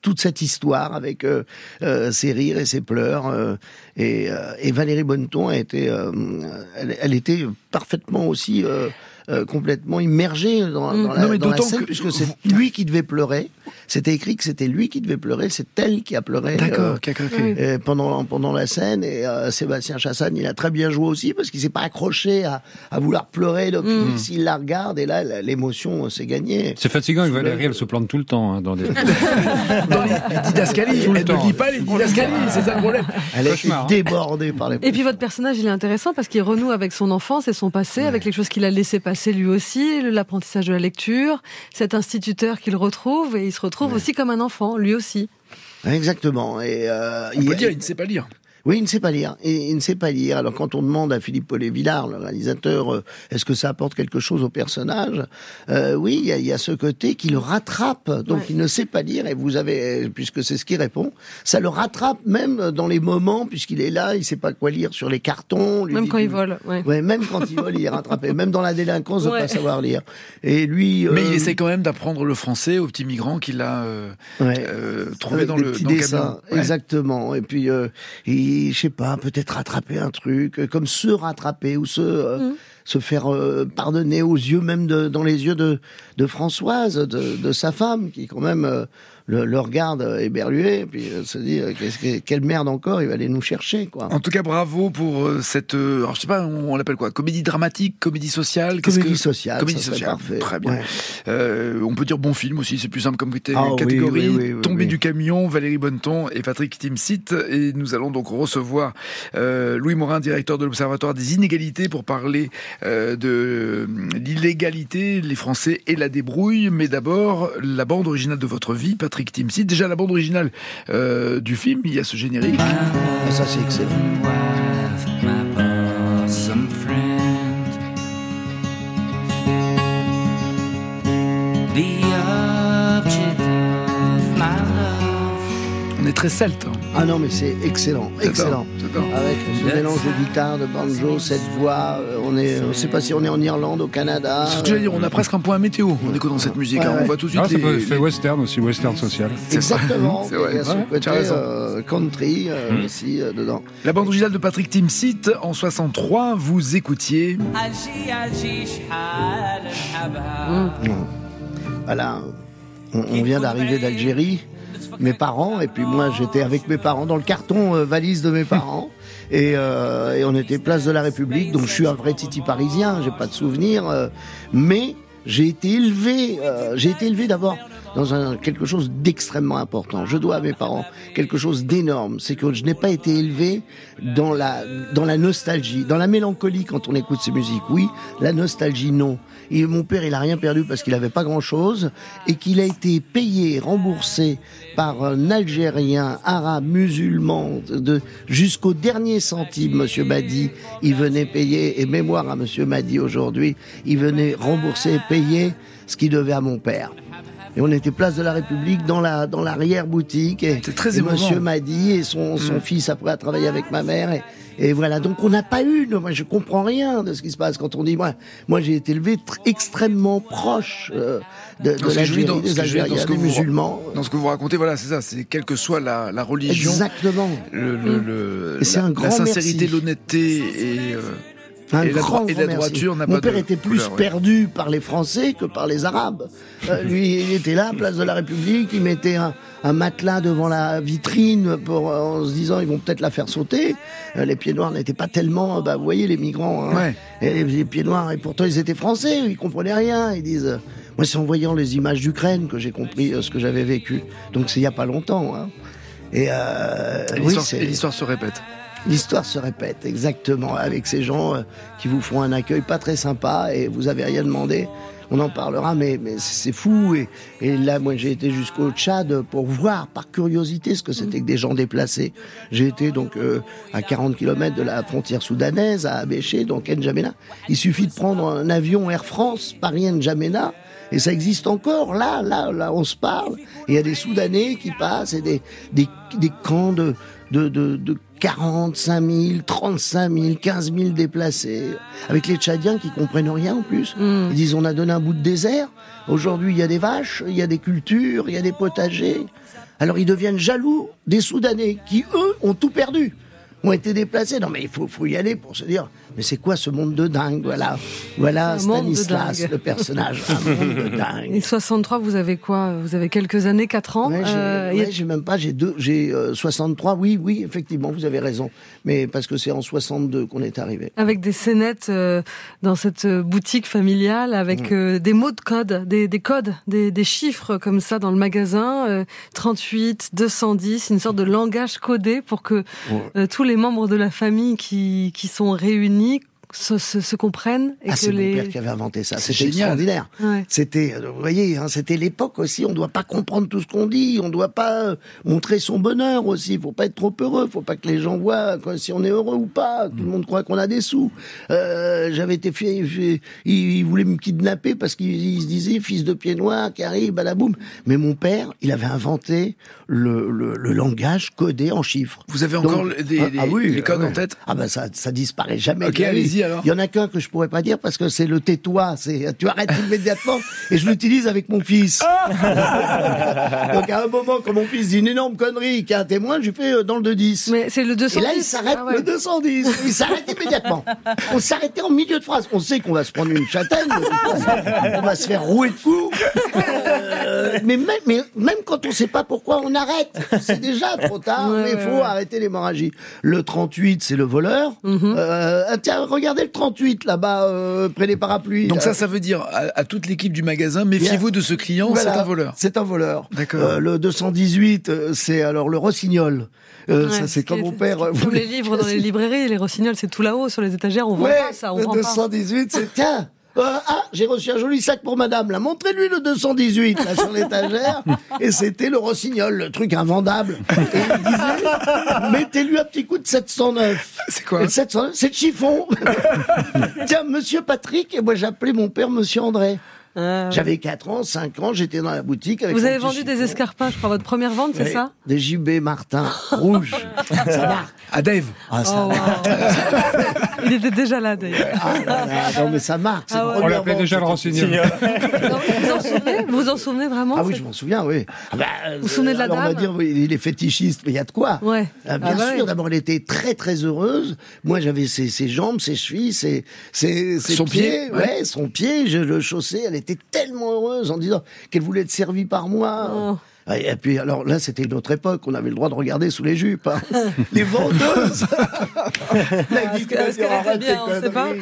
Toute cette histoire avec euh, euh, ses rires et ses pleurs euh, et, Valérie Bonneton a été elle était parfaitement aussi euh, euh, complètement immergée dans, dans la, Non, mais dans la d'autant scène que- puisque c'est lui qui devait pleurer c'était écrit que c'était lui qui devait pleurer c'est elle qui a pleuré D'accord, euh, euh, pendant pendant la scène et euh, Sébastien Chassagne il a très bien joué aussi parce qu'il s'est pas accroché à, à vouloir pleurer donc Mm. s'il la regarde et là l'émotion s'est gagnée C'est fatigant Valérie, elle se plante tout le temps hein, dans des. dans les, didascalies. Tout le Elle ne temps. lit pas les didascalies, c'est ça le problème. elle Cauchemar, hein. débordée par les Et puis votre personnage, il est intéressant parce qu'il renoue avec son enfance et son passé, avec les choses qu'il a laissé passer lui aussi, l'apprentissage de la lecture, cet instituteur qu'il retrouve et il se retrouve aussi comme un enfant, lui aussi. exactement et euh, On il- peut dire, il ne sait pas lire. Oui, il ne sait pas lire. Et il ne sait pas lire. Alors quand on demande à Philippe Paulet-Villard, le réalisateur, euh, est-ce que ça apporte quelque chose au personnage euh, Oui, il y, a, il y a ce côté qui le rattrape. Donc Ouais. il ne sait pas lire. Et vous avez, puisque c'est ce qu'il répond, ça le rattrape même dans les moments, puisqu'il est là, il sait pas quoi lire sur les cartons. lui Même quand il vole. Ouais. Ouais, même quand il vole, il est rattrapé. Même dans la délinquance, de Ouais. pas savoir lire. Et lui, Mais euh, il essaie quand même d'apprendre le français au petit migrant qu'il a euh, ouais. euh, trouvé Avec dans des le, petits dans le dessins, camion. Ouais. exactement. Et puis, euh, il- je sais pas, peut-être rattraper un truc, euh, comme se rattraper ou se euh, Mm. se faire euh, pardonner aux yeux même de, dans les yeux de, de Françoise, de, de sa femme, qui quand même le, le regarde éberlué, puis euh, se dit euh, qu'est-ce que- quelle merde encore, il va aller nous chercher, quoi. En tout cas, bravo pour euh, cette. euh, alors, je sais pas, on, on l'appelle quoi Comédie dramatique, comédie sociale Comédie que- sociale, Comédie ça sociale. parfait. Très bien. Ouais. Euh, on peut dire bon film aussi, c'est plus simple comme Ah catégorie. oui, oui, oui, Tombé du camion, Valérie Bonneton et Patrick Timsit. Et nous allons donc recevoir euh, Louis Morin, directeur de l'Observatoire des inégalités, pour parler euh, de l'illégalité, les Français et la débrouille. Mais d'abord, la bande originale de votre vie, Patrick Timsit. Déjà, la bande originale euh, du film, il y a ce générique. Ah, ça, c'est excellent. Très celte. hein. Ah non, mais c'est excellent, excellent. Avec ce mélange de guitare, de banjo, cette voix, euh, on est, on sait pas si on est en Irlande, au Canada. C'est ce que j'allais dire, on a presque un point météo en écoutant cette musique. Ouais, hein. On voit tout de suite Ah, ça les- fait western aussi, western social. Exactement. C'est vrai. Il y a ce Ouais, côté tu as raison. euh, country euh, Mm. aussi euh, dedans. La bande originale de Patrick Timsit en 63, vous écoutiez. Voilà, on, on vient d'arriver d'Algérie, mes parents, et puis moi j'étais avec mes parents dans le carton euh, valise de mes parents, et, euh, et on était place de la République, donc je suis un vrai titi parisien, j'ai pas de souvenirs, euh, mais j'ai été élevé, euh, j'ai été élevé d'abord dans un, quelque chose d'extrêmement important. Je dois à mes parents quelque chose d'énorme, c'est que je n'ai pas été élevé dans la dans la nostalgie, dans la mélancolie quand on écoute ces musiques. Oui, la nostalgie non. Et mon père, il a rien perdu parce qu'il avait pas grand chose et qu'il a été payé, remboursé par un Algérien, arabe, musulman, de jusqu'au dernier centime. Monsieur Madi, il venait payer et mémoire à Monsieur Madi aujourd'hui, il venait rembourser, payer ce qu'il devait à mon père. Et on était place de la République dans la dans l'arrière boutique et, très et. Monsieur Madi et son son fils après a travaillé avec ma mère et, et voilà donc on n'a pas eu moi je comprends rien de ce qui se passe quand on dit moi moi j'ai été élevé tr- extrêmement proche euh, de, de l'Algérie des dans ce que des vous- musulmans Dans ce que vous racontez, voilà, c'est ça. C'est quelle que soit la, la religion, exactement le, le- le- la, un la grand sincérité, merci. l'honnêteté et, euh, Un et la, grand, dro- et grand la merci. droiture n'a Mon père de était plus couleur, ouais. perdu par les Français que par les Arabes. Euh, lui, il était là, place de la République, il mettait un, un matelas devant la vitrine pour, euh, en se disant ils vont peut-être la faire sauter. Euh, les pieds noirs n'étaient pas tellement, bah, vous voyez les migrants, hein. Ouais. et les, les pieds noirs, et pourtant ils étaient français, ils comprenaient rien. Ils disent, euh, moi c'est en voyant les images d'Ukraine que j'ai compris euh, ce que j'avais vécu. Donc c'est il y a pas longtemps. Hein. Et, euh, oui, et l'histoire se répète. L'histoire se répète exactement avec ces gens euh, qui vous font un accueil pas très sympa et vous avez rien demandé. On en parlera, mais, mais c'est fou. Et, et là, moi, j'ai été jusqu'au Tchad pour voir par curiosité ce que c'était que des gens déplacés. J'ai été donc euh, à 40 km de la frontière soudanaise, à Abéché, donc N'Djamena. Il suffit de prendre un avion Air France Paris-N'Djamena. Et ça existe encore, là, là, là, on se parle. Il y a des Soudanais qui passent et des, des, des camps de, de, de, de 45 000, 35 000, 15 000 déplacés. Avec les Tchadiens qui comprennent rien en plus. Ils disent on a donné un bout de désert. Aujourd'hui, il y a des vaches, il y a des cultures, il y a des potagers. Alors ils deviennent jaloux des Soudanais qui, eux, ont tout perdu. Ont été déplacés. Non mais il faut, faut y aller pour se dire, mais c'est quoi ce monde de dingue? Voilà, voilà Stanislas, le personnage. Un monde de dingue. Et 63, vous avez quoi? Vous avez quelques années, 4 ans? Ouais, j'ai Euh, a- ouais, j'ai même pas, j'ai deux, j'ai euh, 63. Oui, oui, effectivement, vous avez raison. Mais parce que c'est en 62 qu'on est arrivé. Avec des scénettes euh, dans cette boutique familiale, avec Mm. euh, des mots de code, des, des codes, des, des chiffres comme ça dans le magasin, euh, 38, 210, une sorte de langage codé pour que euh, tous les membres de la famille qui, qui sont réunis se, se, se comprennent et Ah, c'est les... mon père qui avait inventé ça. C'est C'était extraordinaire. Ouais. C'était, euh, vous voyez, hein, c'était l'époque aussi. On doit pas comprendre tout ce qu'on dit. On doit pas euh, montrer son bonheur aussi. Il faut pas être trop heureux. Faut pas que les gens voient quoi, si on est heureux ou pas. Tout le monde croit qu'on a des sous. Euh, J'avais été fait, fait- il, il voulait me kidnapper parce qu'il il se disait fils de pied noir qui arrive, balaboum. Mais mon père, il avait inventé le, le, le langage codé en chiffres. Vous avez encore Donc- le- des, Ah, des- ah oui, les codes ah en tête? Ah ben ça, ça disparaît jamais. Ok, vie. Allez-y, alors. Il y en a qu'un que je pourrais pas dire parce que c'est le tais-toi. C'est tu arrêtes immédiatement et je l'utilise avec mon fils. Donc à un moment, quand mon fils dit une énorme connerie, qu'il y a un témoin, je lui fais euh, dans le 210. Mais c'est le Et 210. là, il s'arrête Ah ouais. le 210. Il s'arrête immédiatement. On s'arrêtait en milieu de phrase. On sait qu'on va se prendre une châtaigne. On va se faire rouer de coups. Euh, euh, mais, même, mais même quand on sait pas pourquoi, on arrête. C'est déjà trop tard, Ouais, mais il ouais, faut ouais. arrêter l'hémorragie. Le 38, c'est le voleur. Euh, ah, tiens, regardez le 38 là-bas, euh, près des parapluies. Donc ça, ça veut dire à, à toute l'équipe du magasin, méfiez-vous de ce client, Voilà, c'est un voleur. C'est un voleur. D'accord. Euh, le 218, euh, c'est alors le rossignol. Euh, Ouais, ça, c'est ce comme mon père. voulait- les livres dans les librairies, les rossignols, c'est tout là-haut sur les étagères. On voit pas ça, on le vend pas. 218, c'est tiens. Euh, ah, j'ai reçu un joli sac pour madame. Là, montrez-lui le 218 là sur l'étagère. Et c'était le rossignol, le truc invendable. Et il disait, mettez-lui un petit coup de 709. C'est quoi Et le 709, c'est chiffon. Tiens, Monsieur Patrick, et moi j'appelais mon père Monsieur André. Ah, ouais. J'avais 4 ans, 5 ans, j'étais dans la boutique avec Vous avez vendu des escarpins, je crois, votre première vente, c'est ça? Des JB Martin rouges. ça marque. À Dave. Ah, ça Oh, wow. Il était déjà là, d'ailleurs. Ah là là, non mais ça marque. Ah ouais. On l'appelait déjà le. Non, vous en souvenez Vous en souvenez vraiment Ah oui, je m'en souviens, oui. Ah bah, Vous vous souvenez de la alors, On va dame dire, oui, il est fétichiste, mais il y a de quoi. Ouais. Ah, bien Ah bah sûr, ouais. d'abord, elle était très très heureuse. Moi, j'avais ses, ses jambes, ses chevilles, ses, ses, ses Son pieds. pied, ouais. son pied, je le chaussais. Elle était tellement heureuse en disant qu'elle voulait être servie par moi. Oh. Et puis, alors là, c'était une autre époque. On avait le droit de regarder sous les jupes. hein. les vendeuses. La est-ce Guy que- qui va est-ce dire, qu'elle était arrête bien, tes on sait pas conneries.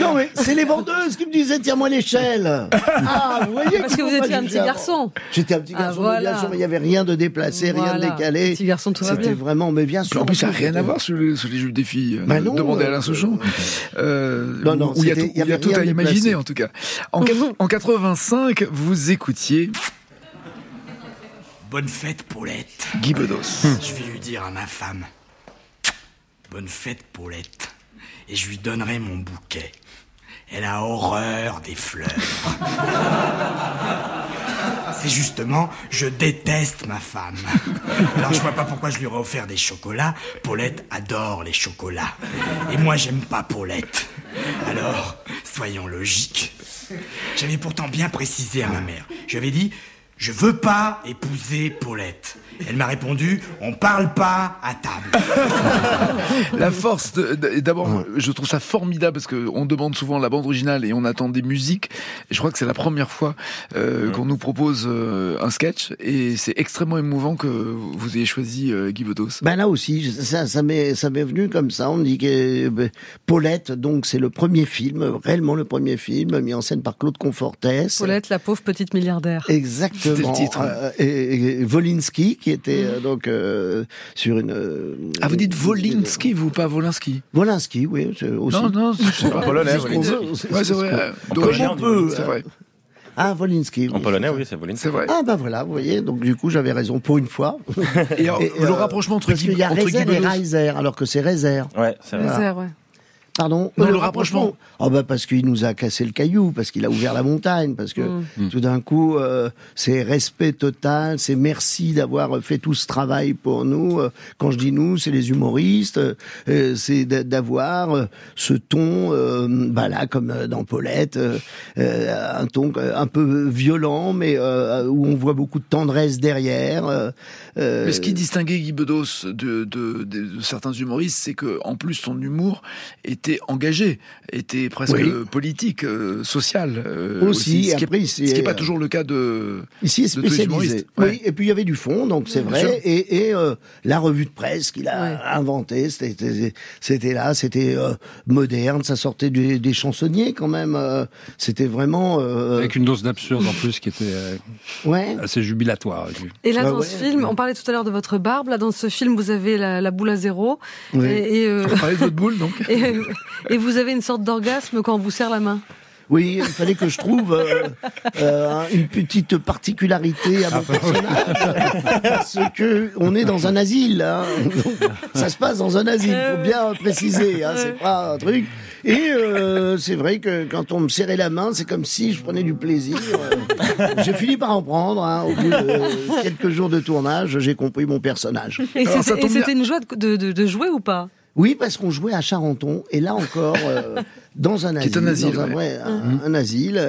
Non, mais c'est les vendeuses qui me disaient, tiens-moi l'échelle. Ah, vous voyez Parce que vous étiez un petit garçon. J'étais un petit Ah, garçon, voilà. mais bien sûr, mais il n'y avait rien de déplacé, rien de décalé. Petit garçon, tout va C'était bien. vraiment, mais bien sûr. En plus, ça n'a rien à voir sur les, sur les jupes des filles. Bah non, Demandez à euh, Alain Souchon. Euh, Non, non, où il y a tout, y y a à imaginer, en tout cas. En 85, vous écoutiez Bonne fête, Paulette. Guy Bedos. Je vais lui dire à ma femme. Bonne fête, Paulette. Et je lui donnerai mon bouquet. Elle a horreur des fleurs. C'est justement, je déteste ma femme. Alors je vois pas pourquoi je lui aurais offert des chocolats. Paulette adore les chocolats. Et moi j'aime pas Paulette. Alors, soyons logiques. J'avais pourtant bien précisé à ma mère. Je lui avais dit, je veux pas épouser Paulette. Elle m'a répondu, on parle pas à table. La force, d'abord, je trouve ça formidable parce que on demande souvent la bande originale et on attend des musiques. Et je crois que c'est la première fois euh, qu'on nous propose euh, un sketch et c'est extrêmement émouvant que vous ayez choisi euh, Guy Bedos. Ben là aussi, ça, ça m'est, ça m'est venu comme ça. On me dit que ben, Paulette, donc c'est le premier film, réellement le premier film, mis en scène par Claude Confortès. Paulette, la pauvre petite milliardaire. Exactement. C'était le titre. Euh, et, et Volinsky, qui était euh, donc euh, sur une. euh, Ah, vous dites Volinsky, vous, pas Volinsky Volinsky, oui, c'est aussi. Non, non, sais pas. polonais, C'est ce qu'on Volinsky. veut, c'est- Ouais, c'est c'est ce vrai. Comment on peut, C'est vrai. Ah, Volinsky. En oui, polonais, c'est oui, c'est Volinsky. C'est vrai. Ah ben voilà, vous voyez, donc du coup j'avais raison pour une fois. Et le rapprochement entre parce Guy, qu'il y a Rezer et Reiser, alors que c'est Rezer. Ouais, c'est vrai. Ouais. Pardon Non, le rapprochement. Oh bah parce qu'il nous a cassé le caillou, parce qu'il a ouvert la montagne, parce que tout d'un coup, euh, c'est respect total, c'est merci d'avoir fait tout ce travail pour nous. Euh, Quand je dis nous, c'est les humoristes, euh, c'est d'a- d'avoir euh, ce ton, euh, bah là, comme euh, dans Paulette, un ton un peu violent, mais où on voit beaucoup de tendresse derrière. Mais ce qui distinguait Guy Bedos de, de, de- de certains humoristes, c'est que en plus son humour était engagé, était presque Oui. politique, euh, social euh, Aussi, ce qui ce n'est pas toujours le cas de. Ici, de spécialisé. humoristes. Oui, Ouais. et puis il y avait du fond, donc c'est vrai. Et, et euh, la revue de presse qu'il a Ouais. inventée, c'était là, c'était euh, moderne, ça sortait du- des chansonniers quand même. euh, c'était vraiment. euh, Avec une dose d'absurde en plus qui était euh, Ouais. assez jubilatoire. Et là, Ouais, dans ouais. ce film, on parlait tout à l'heure de votre barbe. Là, dans ce film, vous avez la, la boule à zéro. Oui. Et, et, euh, On parlait de votre boule, donc. et, et vous avez une sorte d'orgasme quand on vous serre la main. Oui, il fallait que je trouve euh, euh, une petite particularité à mon personnage, parce que on est dans un asile. Hein. Ça se passe dans un asile, faut bien préciser. Hein, c'est pas un truc. Et euh, c'est vrai que quand on me serrait la main, c'est comme si je prenais du plaisir. J'ai fini par en prendre. Hein, au bout de quelques jours de tournage, j'ai compris mon personnage. Et c'était une joie de, de, de- de jouer ou pas? Oui, parce qu'on jouait à Charenton, et là encore, euh, dans un Qui est asile, un asile, dans un, ouais. vrai- un, un asile,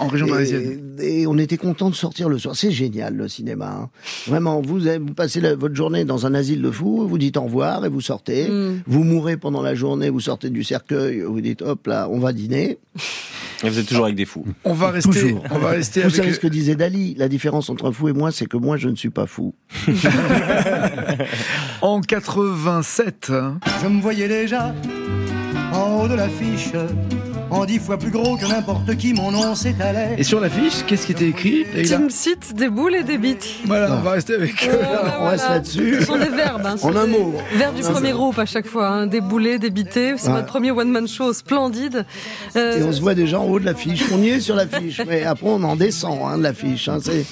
En région et, parisienne. et on était content de sortir le soir. C'est génial le cinéma. hein. Vraiment, vous, avez- vous passez la- votre journée dans un asile de fous, vous dites au revoir et vous sortez. Mm. Vous mourrez pendant la journée, vous sortez du cercueil, vous dites hop là, on va dîner. Et vous êtes toujours avec des fous. On va rester, Toujours. on va rester Vous avec. savez ce que disait Dali La différence entre un fou et moi, c'est que moi, je ne suis pas fou. En 87, hein, Je me voyais déjà en haut de l'affiche, en dix fois plus gros que n'importe qui, mon nom s'étalait. et sur l'affiche, qu'est-ce qui était écrit Team Seat, des boules et des bites. Voilà, on va rester avec. Bah On reste là-dessus. Ce sont des verbes. Hein, En un des mot. Verbes du Non, premier groupe à chaque fois. Hein, débouler, débiter. C'est Ouais. notre premier one-man show splendide. Euh, Et on se voit déjà en haut de l'affiche. On y est sur l'affiche, mais après on en descend hein, de l'affiche. Hein. C'est-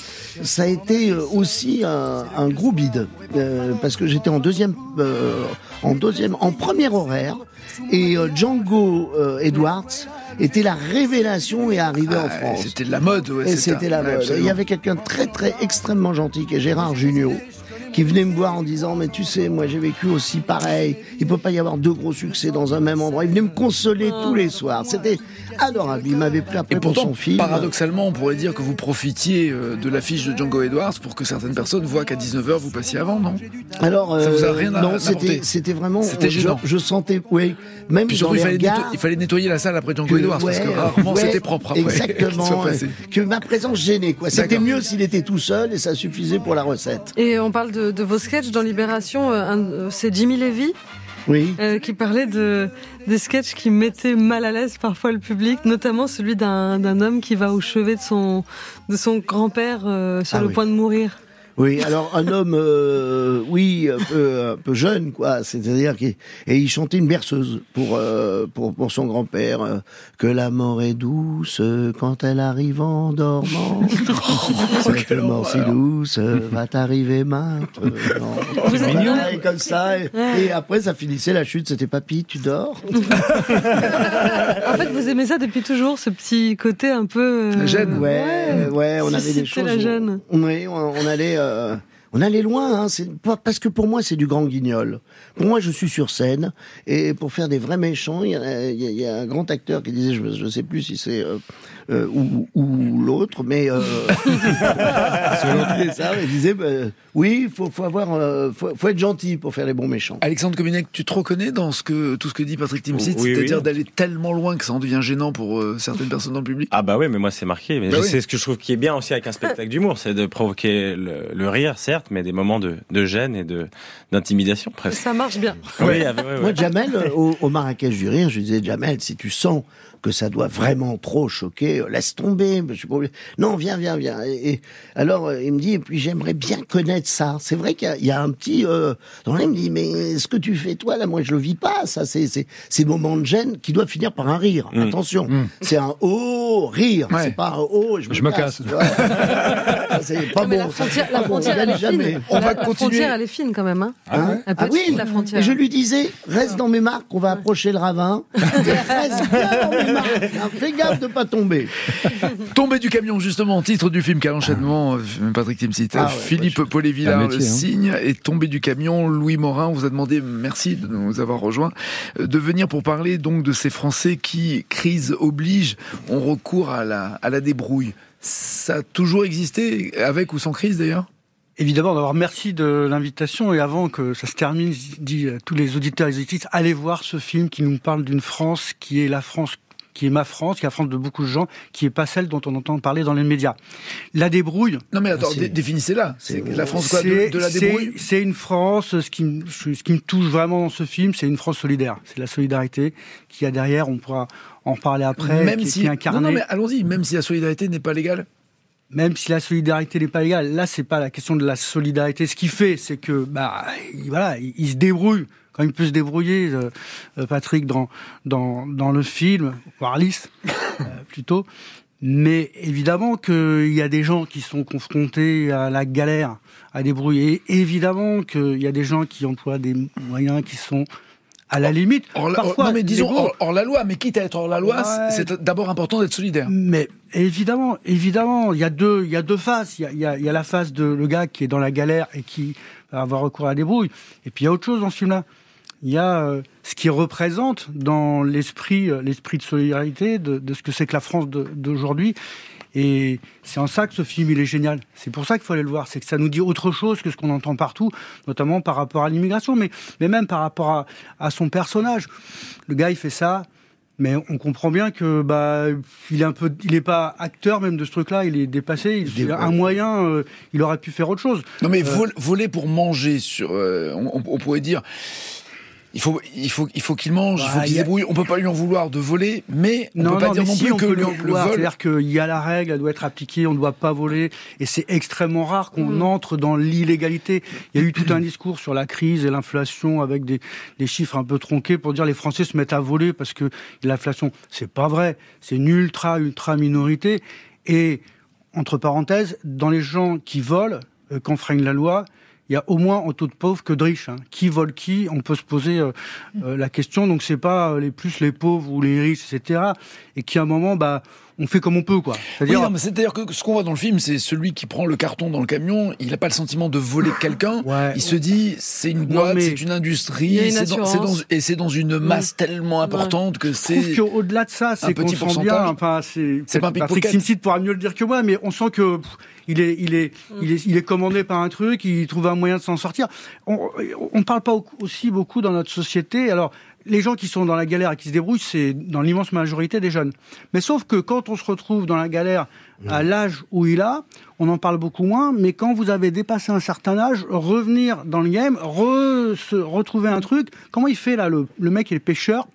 Ça a été euh, aussi un, un gros bide euh, parce que j'étais en deuxième, euh, en deuxième, en premier horaire et euh, Django euh, Edwards était la révélation et arrivé en Ah, France. C'était de la mode, ouais. Et c'était la ouais, mode. Il y avait quelqu'un de très très extrêmement gentil qui est Gérard Junior qui venait me voir en disant mais tu sais moi j'ai vécu aussi pareil il peut pas y avoir deux gros succès dans un même endroit il venait me consoler tous les soirs c'était adorable il m'avait pris après Et pour son film paradoxalement, on pourrait dire que vous profitiez euh, de l'affiche de Django Edwards pour que certaines personnes voient qu'à 19h vous passiez avant, non? Alors Ça vous a euh, rien à- non c'était c'était vraiment C'était je, gênant. je sentais oui même Puis dans surtout, il fallait, regards, netto- il fallait nettoyer la salle après Django que- Edwards parce que rarement ouais, c'était propre après. qu'il soit exactement passé. que ma présence gênait quoi c'était D'accord. mieux s'il était tout seul et ça suffisait pour la recette Et on parle de, de vos sketchs dans Libération. euh, un- euh, C'est Jimmy Levy oui euh, qui parlait de des sketchs qui mettaient mal à l'aise parfois le public, notamment celui d'un d'un homme qui va au chevet de son de son grand-père euh, sur Ah le oui. point de mourir. Oui, alors un homme, euh, oui, un peu, un peu jeune, quoi. C'est-à-dire qu'il et il chantait une berceuse pour euh, pour pour son grand-père. euh, que la mort est douce quand elle arrive en dormant. Cette quelle mort si douce va t'arriver maintenant. Vous êtes mignon. et comme ça. Et, et après, ça finissait la chute. C'était papy, tu dors? En fait, vous aimez ça depuis toujours, ce petit côté un peu La gêne. Ouais, ouais, on avait des choses. la gêne. Oui, on, on allait, euh, on allait loin. Hein, parce que pour moi c'est du grand guignol. Pour moi, je suis sur scène et pour faire des vrais méchants, il y a, un grand acteur qui disait, je, je sais plus si c'est euh, euh, ou, ou l'autre, mais euh, ça, il disait, bah, oui, faut, faut avoir, euh, faut, faut être gentil pour faire les bons méchants. Alexandre Cominac, tu te reconnais dans ce que, tout ce que dit Patrick Timsit, Oui, c'est-à-dire oui. d'aller tellement loin que ça en devient gênant pour euh, certaines personnes dans le public? Ah bah oui, mais moi c'est marqué. Mais Bah oui. sais ce que je trouve qui est bien aussi avec un spectacle d'humour, c'est de provoquer le, le rire, certes, mais des moments de, de gêne et de d'intimidation presque. Ça marche bien. Oui, ah bah ouais, ouais. Moi, Jamel, au, au Marrakech du rire, je disais, Jamel, si tu sens que ça doit vraiment trop choquer, euh, laisse tomber. Je suis pas obligé. Non, viens, viens, viens. Et, et alors, euh, il me dit, et puis j'aimerais bien connaître ça. C'est vrai qu'il y a- il y, a un petit... Euh, dans là, il me dit, mais ce que tu fais, toi, là, moi, je le vis pas. Ça, c'est c'est ces moments de gêne qui doivent finir par un rire. Attention, c'est un oh rire. Ouais. C'est pas un oh, je me, Je me casse. c'est pas Mais bon. la frontière, la frontière, on elle est fine. On la, va la continuer. frontière, elle est fine quand même. Hein. Hein Elle peut ah oui, fine, la frontière. et je lui disais, reste dans mes marques, on va approcher le ravin. reste bien dans mes marques. Fais gaffe de pas tomber. Tombé du camion, justement, titre du film, quel enchaînement, euh, Patrick Timsit. Ah ouais, Philippe C'est un Paulet-Villard, le hein. signe, est tombé du camion. Louis Morin, on vous a demandé, merci de nous avoir rejoints, euh, de venir pour parler donc de ces Français qui, crise oblige, ont recours à la, à la débrouille. Ça a toujours existé, avec ou sans crise d'ailleurs? Évidemment, d'abord, merci de l'invitation. Et avant que ça se termine, je dis à tous les auditeurs et les auditrices, allez voir ce film qui nous parle d'une France qui est la France qui est ma France, qui est la France de beaucoup de gens, qui est pas celle dont on entend parler dans les médias. La débrouille. Non mais attends, dé- définissez-la. C'est la France quoi de, de la débrouille C'est une France, ce qui, me- ce qui me touche vraiment dans ce film, c'est une France solidaire. C'est la solidarité qu'il y a derrière, on pourra en parler après, Même qui, qui si, est non, incarnée. non mais allons-y, même si la solidarité n'est pas légale. même si la solidarité n'est pas égale, là c'est pas la question de la solidarité. Ce qu'il fait, c'est que bah il, voilà, il, il se débrouille quand il peut se débrouiller. euh, euh, Patrick dans dans dans le film, voire Alice euh, plutôt. Mais évidemment qu'il y a des gens qui sont confrontés à la galère, à débrouiller. Et évidemment qu'il y a des gens qui emploient des moyens qui sont à la limite. La- Parfois, non mais disons hors, hors la loi, mais quitte à être hors la loi, Ouais. c'est d'abord important d'être solidaire. Mais évidemment, évidemment, il y a deux, il y a deux faces. Il y a, il y a- y a la face de le gars qui est dans la galère et qui va avoir recours à la débrouille. Et puis il y a autre chose dans ce film-là. Il y a euh, ce qui représente dans l'esprit, euh, l'esprit de solidarité de, de ce que c'est que la France d'aujourd'hui. Et c'est en ça que ce film il est génial. C'est pour ça qu'il faut aller le voir. C'est que ça nous dit autre chose que ce qu'on entend partout, notamment par rapport à l'immigration, mais, mais même par rapport à, à son personnage. Le gars, il fait ça Mais on comprend bien que bah il est un peu, il est pas acteur même de ce truc-là. Il est dépassé. Il, Dé- un moyen, euh, il aurait pu faire autre chose. Non mais Euh, vol- voler pour manger sur, euh, on, on pourrait dire, il faut, il faut, il faut qu'il mange, il faut Bah, qu'il se a- débrouille. On peut pas lui en vouloir de voler, mais on non, peut pas non, dire non si, plus on que peut le, lui en le vouloir. vol. C'est-à-dire qu'il y a la règle, elle doit être appliquée, on ne doit pas voler, et c'est extrêmement rare qu'on Mm. entre dans l'illégalité. Il y a eu tout un discours sur la crise et l'inflation avec des, des chiffres un peu tronqués pour dire les Français se mettent à voler parce que l'inflation, c'est pas vrai. C'est une ultra, ultra minorité. Et, entre parenthèses, dans les gens qui volent, euh, quand freine la loi, il y a au moins autant de pauvres que de riches. hein. Qui vole qui On peut se poser euh, euh, la question. Donc c'est pas euh, les plus les pauvres ou les riches, etc. Et qui à un moment, bah, on fait comme on peut, quoi. Oui, C'est-à-dire, non, mais c'est-à-dire que ce qu'on voit dans le film, c'est celui qui prend le carton dans le camion, il n'a pas le sentiment de voler quelqu'un. Il se dit, c'est une Non, boîte, mais- c'est une industrie, une c'est dans- c'est dans- et c'est dans une masse tellement importante que je trouve c'est qu'au-delà de ça, un c'est qu'on sent bien. Enfin, c'est C'est pas un Patrick. Simcid pourra mieux le dire que moi, mais on sent que pff, il est, il est, il est, il est commandé par un truc, il trouve un moyen de s'en sortir. On, on parle pas au- aussi beaucoup dans notre société. Alors, les gens qui sont dans la galère et qui se débrouillent, c'est dans l'immense majorité des jeunes. Mais sauf que quand on se retrouve dans la galère à l'âge où il a, on en parle beaucoup moins. Mais quand vous avez dépassé un certain âge, revenir dans le game, re- se retrouver un truc. Comment il fait là, le, le mec, il est pêcheur.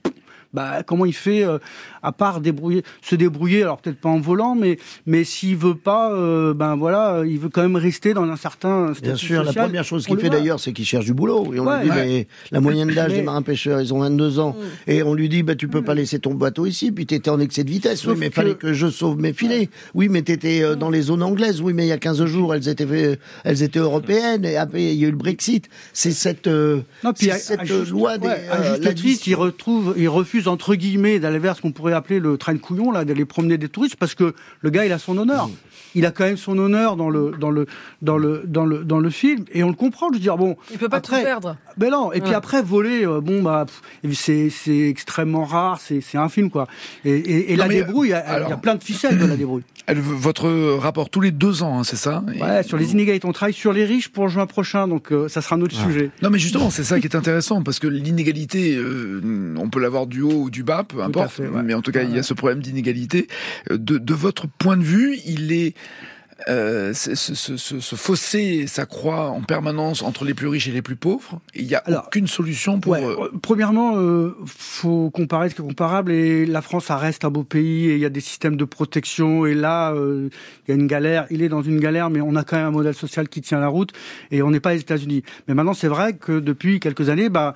Bah, comment il fait euh, à part débrouiller, se débrouiller alors peut-être pas en volant mais mais s'il veut pas euh, ben voilà euh, il veut quand même rester dans un certain Bien sûr, la première chose qu'il fait d'ailleurs, c'est qu'il cherche du boulot. Et on Ouais. lui dit, Ouais. mais la moyenne d'âge Mais- des marins pêcheurs, ils ont 22 ans. Et on lui dit, bah, tu peux pas laisser ton bateau ici, puis tu étais en excès de vitesse. Sauf oui, mais que- fallait que je sauve mes filets. Oui, mais tu étais dans les zones anglaises. Oui, mais il y a 15 jours, elles étaient, elles étaient européennes. Et après, il y a eu le Brexit. C'est cette, euh, Non, puis à- cette à juste- loi des, ouais, à euh, juste la titre, il retrouve, il refuse entre guillemets d'aller vers ce qu'on pourrait appeler le train de couillon, là, d'aller promener des touristes, parce que le gars, il a son honneur. Il a quand même son honneur dans le dans le dans le dans le dans le film, et on le comprend. Je veux dire, bon, Il peut pas après, tout perdre. Ben non. Et puis après, voler, euh, bon bah, c'est c'est extrêmement rare. C'est c'est un film quoi. Et, et, et Non, la débrouille, il y a- y, plein de ficelles de la débrouille. Elle- votre rapport tous les deux ans, hein, c'est ça? Et- sur les inégalités, on travaille sur les riches pour juin prochain, donc euh, ça sera un autre sujet. Non mais justement, c'est ça qui est intéressant parce que l'inégalité, euh, on peut l'avoir du haut ou du bas, peu importe. fait, ouais. Mais en tout cas, il y a ce problème d'inégalité. De, de votre point de vue, il est euh, ce, ce, ce, ce- ce fossé s'accroît en permanence entre les plus riches et les plus pauvres. Il n'y a aucune solution pour. Ouais, euh, premièrement, euh, faut comparer ce qui est comparable. Et la France, ça reste un beau pays et il y a des systèmes de protection. Et là, euh, il y a une galère. Il est dans une galère, mais on a quand même un modèle social qui tient la route. Et on n'est pas les États-Unis. Mais maintenant, c'est vrai que depuis quelques années, bah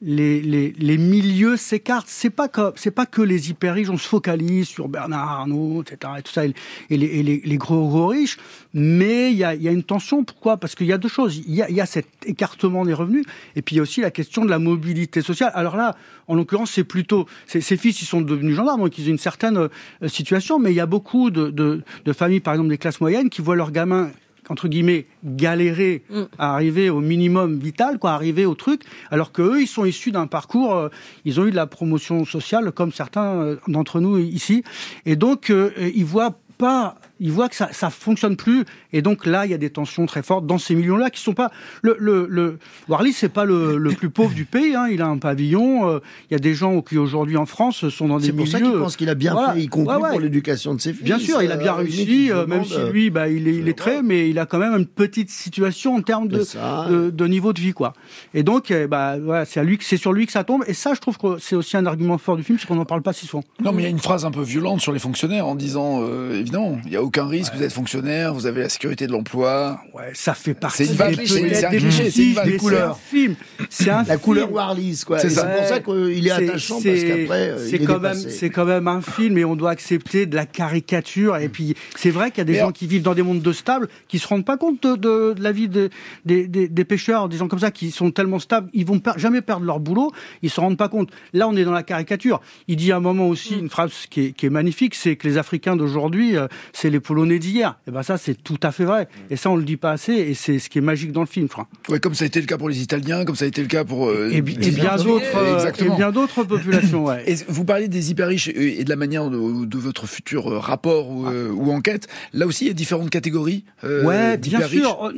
les, les, les milieux s'écartent. C'est pas que c'est pas que les hyper riches. On se focalise sur Bernard Arnault, etc. Et tout ça, et, les, et les, gros gros riches. Mais il y a, y a une tension. Pourquoi? Parce qu'il y a deux choses. Il y a, y a cet écartement des revenus, et puis il y a aussi la question de la mobilité sociale. Alors là, en l'occurrence, c'est plutôt ces, ces fils, ils sont devenus gendarmes, donc ils ont une certaine euh, situation. Mais il y a beaucoup de, de, de familles, par exemple des classes moyennes, qui voient leurs gamins entre guillemets galérer à arriver au minimum vital quoi arriver au truc alors que eux ils sont issus d'un parcours euh, ils ont eu de la promotion sociale comme certains euh, d'entre nous ici. Et donc euh, ils voient pas ils voient que ça ça fonctionne plus et donc là il y a des tensions très fortes dans ces millions là qui sont pas le le, le Warly c'est pas le, le plus pauvre du pays hein, il a un pavillon euh, il y a des gens qui aujourd'hui en France sont dans des C'est pour milieux ça qu'il pense qu'il a bien Voilà. fait, y compris Ouais, ouais. pour l'éducation de ses fils. Bien sûr, il a bien Euh, limite, réussi, euh, même si lui, bah, il est, il est très, mais il a quand même une petite situation en termes de, C'est ça. de, de niveau de vie, quoi. Et donc, euh, bah, voilà, c'est à lui, que- c'est sur lui que ça tombe. Et ça, je trouve que c'est aussi un argument fort du film, c'est qu'on n'en parle pas si souvent. Non, mais il y a une phrase un peu violente sur les fonctionnaires en disant, euh, évidemment, il n'y a aucun risque, vous êtes fonctionnaire, vous avez la sécurité de l'emploi. Ouais, ça fait partie C'est une vague, des- peut-être c'est un cliché, c'est une mais c'est un film. C'est un La couleur film. Warlis, quoi. C'est pour ça qu'il est C'est- attachant, parce qu'après, euh, c'est il est quand même, dépassé. c'est quand même un film et on doit accepter de la caricature. Et puis, c'est vrai qu'il y a des Mais gens alors- qui vivent dans des mondes de stables, qui se rendent pas compte de, de- de la vie de- des, des, des pêcheurs, des gens comme ça qui sont tellement stables, ils vont per- jamais perdre leur boulot. Ils se rendent pas compte. Là, on est dans la caricature. Il dit à un moment aussi une phrase qui est, qui est magnifique, c'est que les Africains d'aujourd'hui, euh, c'est les Polonais d'hier. Et ben ça, c'est tout à fait vrai. Et ça, on le dit pas assez, et c'est ce qui est magique dans le film. Enfin. Ouais, comme ça a été le cas pour les Italiens, comme ça a été le cas pour euh, Et, bi- et bien d'autres, euh, et bien d'autres populations. Ouais. Et vous parlez des hyper riches et de la manière de, de votre futur euh, rapport ou, euh, ou enquête. Là aussi, il y a différentes catégories. euh, Ouais, bien sûr.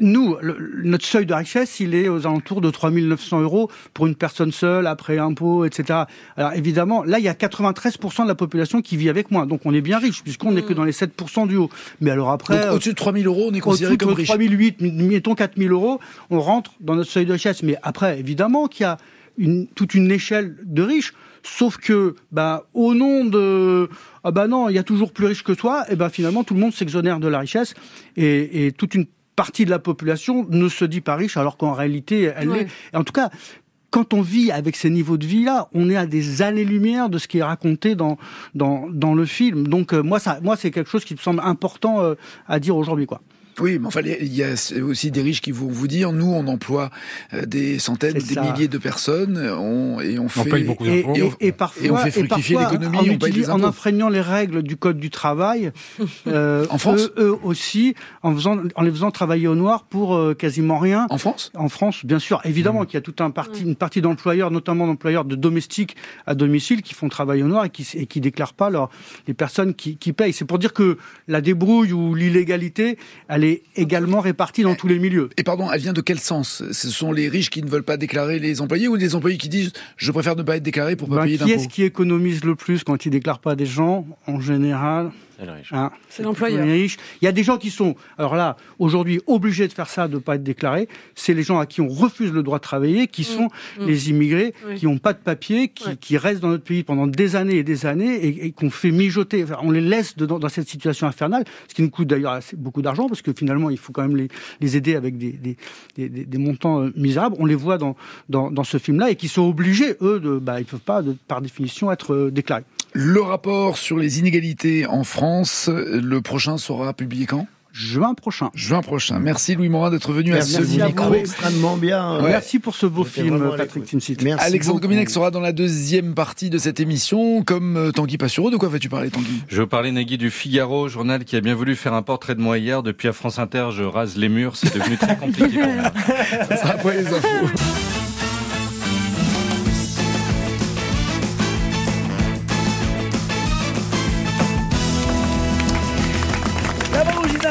Nous, le- notre seuil de richesse, il est aux alentours de 3900 euros pour une personne seule, après impôts, etc. Alors évidemment, là, il y a 93% de la population qui vit avec moi. Donc on est bien riche, puisqu'on n'est que dans les 7% du haut. Mais alors après... Donc, au-dessus de 3000 euros, on est considéré au-dessus de comme riche. 3008, mettons 4000 euros, on rentre dans notre seuil de richesse. Mais après, évidemment qu'il y a une, toute une échelle de riches, sauf que, bah, au nom de, ah bah non, il y a toujours plus riche que toi, et ben finalement tout le monde s'exonère de la richesse et, et toute une partie de la population ne se dit pas riche alors qu'en réalité elle Ouais. l'est. Et en tout cas, quand on vit avec ces niveaux de vie-là, on est à des années-lumière de ce qui est raconté dans, dans, le film. Donc euh, moi, ça, moi c'est quelque chose qui me semble important euh, à dire aujourd'hui. quoi. Oui, mais enfin, il y a aussi des riches qui vont vous dire, nous, on emploie euh, des centaines, des ça. milliers de personnes, on, et on, fait paye beaucoup Et, d'impôts. Et on- et- et parfois, et on fait fructifier l'économie, en, on paye utilise- des en impôts. enfreignant les règles du code du travail. euh, En France eux, eux aussi, en, faisant, en les faisant travailler au noir pour euh, quasiment rien. En France En France, bien sûr, évidemment Mmh. qu'il y a toute un parti, une partie d'employeurs, notamment d'employeurs de domestiques à domicile, qui font travailler au noir et qui et qui déclarent pas leur, les personnes qui, qui payent. C'est pour dire que la débrouille ou l'illégalité, elle est également répartie dans tous les milieux. Et pardon, elle vient de quel sens? Ce sont les riches qui ne veulent pas déclarer les employés ou les employés qui disent je préfère ne pas être déclaré pour pas Ben, payer qui d'impôts? est-ce qui économise le plus quand ils déclarent pas des gens? En général, C'est le riche. hein, C'est l'employeur. Il y a des gens qui sont, alors là, aujourd'hui, obligés de faire ça, de pas être déclarés. C'est les gens à qui on refuse le droit de travailler, qui sont mm. les immigrés, Oui. qui n'ont pas de papier, qui, Ouais. qui restent dans notre pays pendant des années et des années et, et qu'on fait mijoter. Enfin, on les laisse dedans, dans cette situation infernale, ce qui nous coûte d'ailleurs assez- beaucoup d'argent parce que finalement, il faut quand même les, les aider avec des, des, des, des- des montants euh, misérables. On les voit dans, dans, dans ce film-là et qui sont obligés, eux, de, bah, ils peuvent pas, de, par définition, être euh, déclarés. Le rapport sur les inégalités en France, le prochain sera publié quand? Juin prochain. Juin prochain. Merci Louis Morin d'être venu Merci à ce à micro. vous, extrêmement bien. Ouais. Merci pour ce beau film, Patrick. Timsit. Merci Alexandre. Gominec sera dans la deuxième partie de cette émission, comme euh, Tanguy Passureau. De quoi vas-tu parler, Tanguy? Je veux parler, Nagui, du Figaro, journal qui a bien voulu faire un portrait de moi hier. Depuis à France Inter, je rase les murs. C'est devenu très compliqué pour moi. Ça sera après les infos.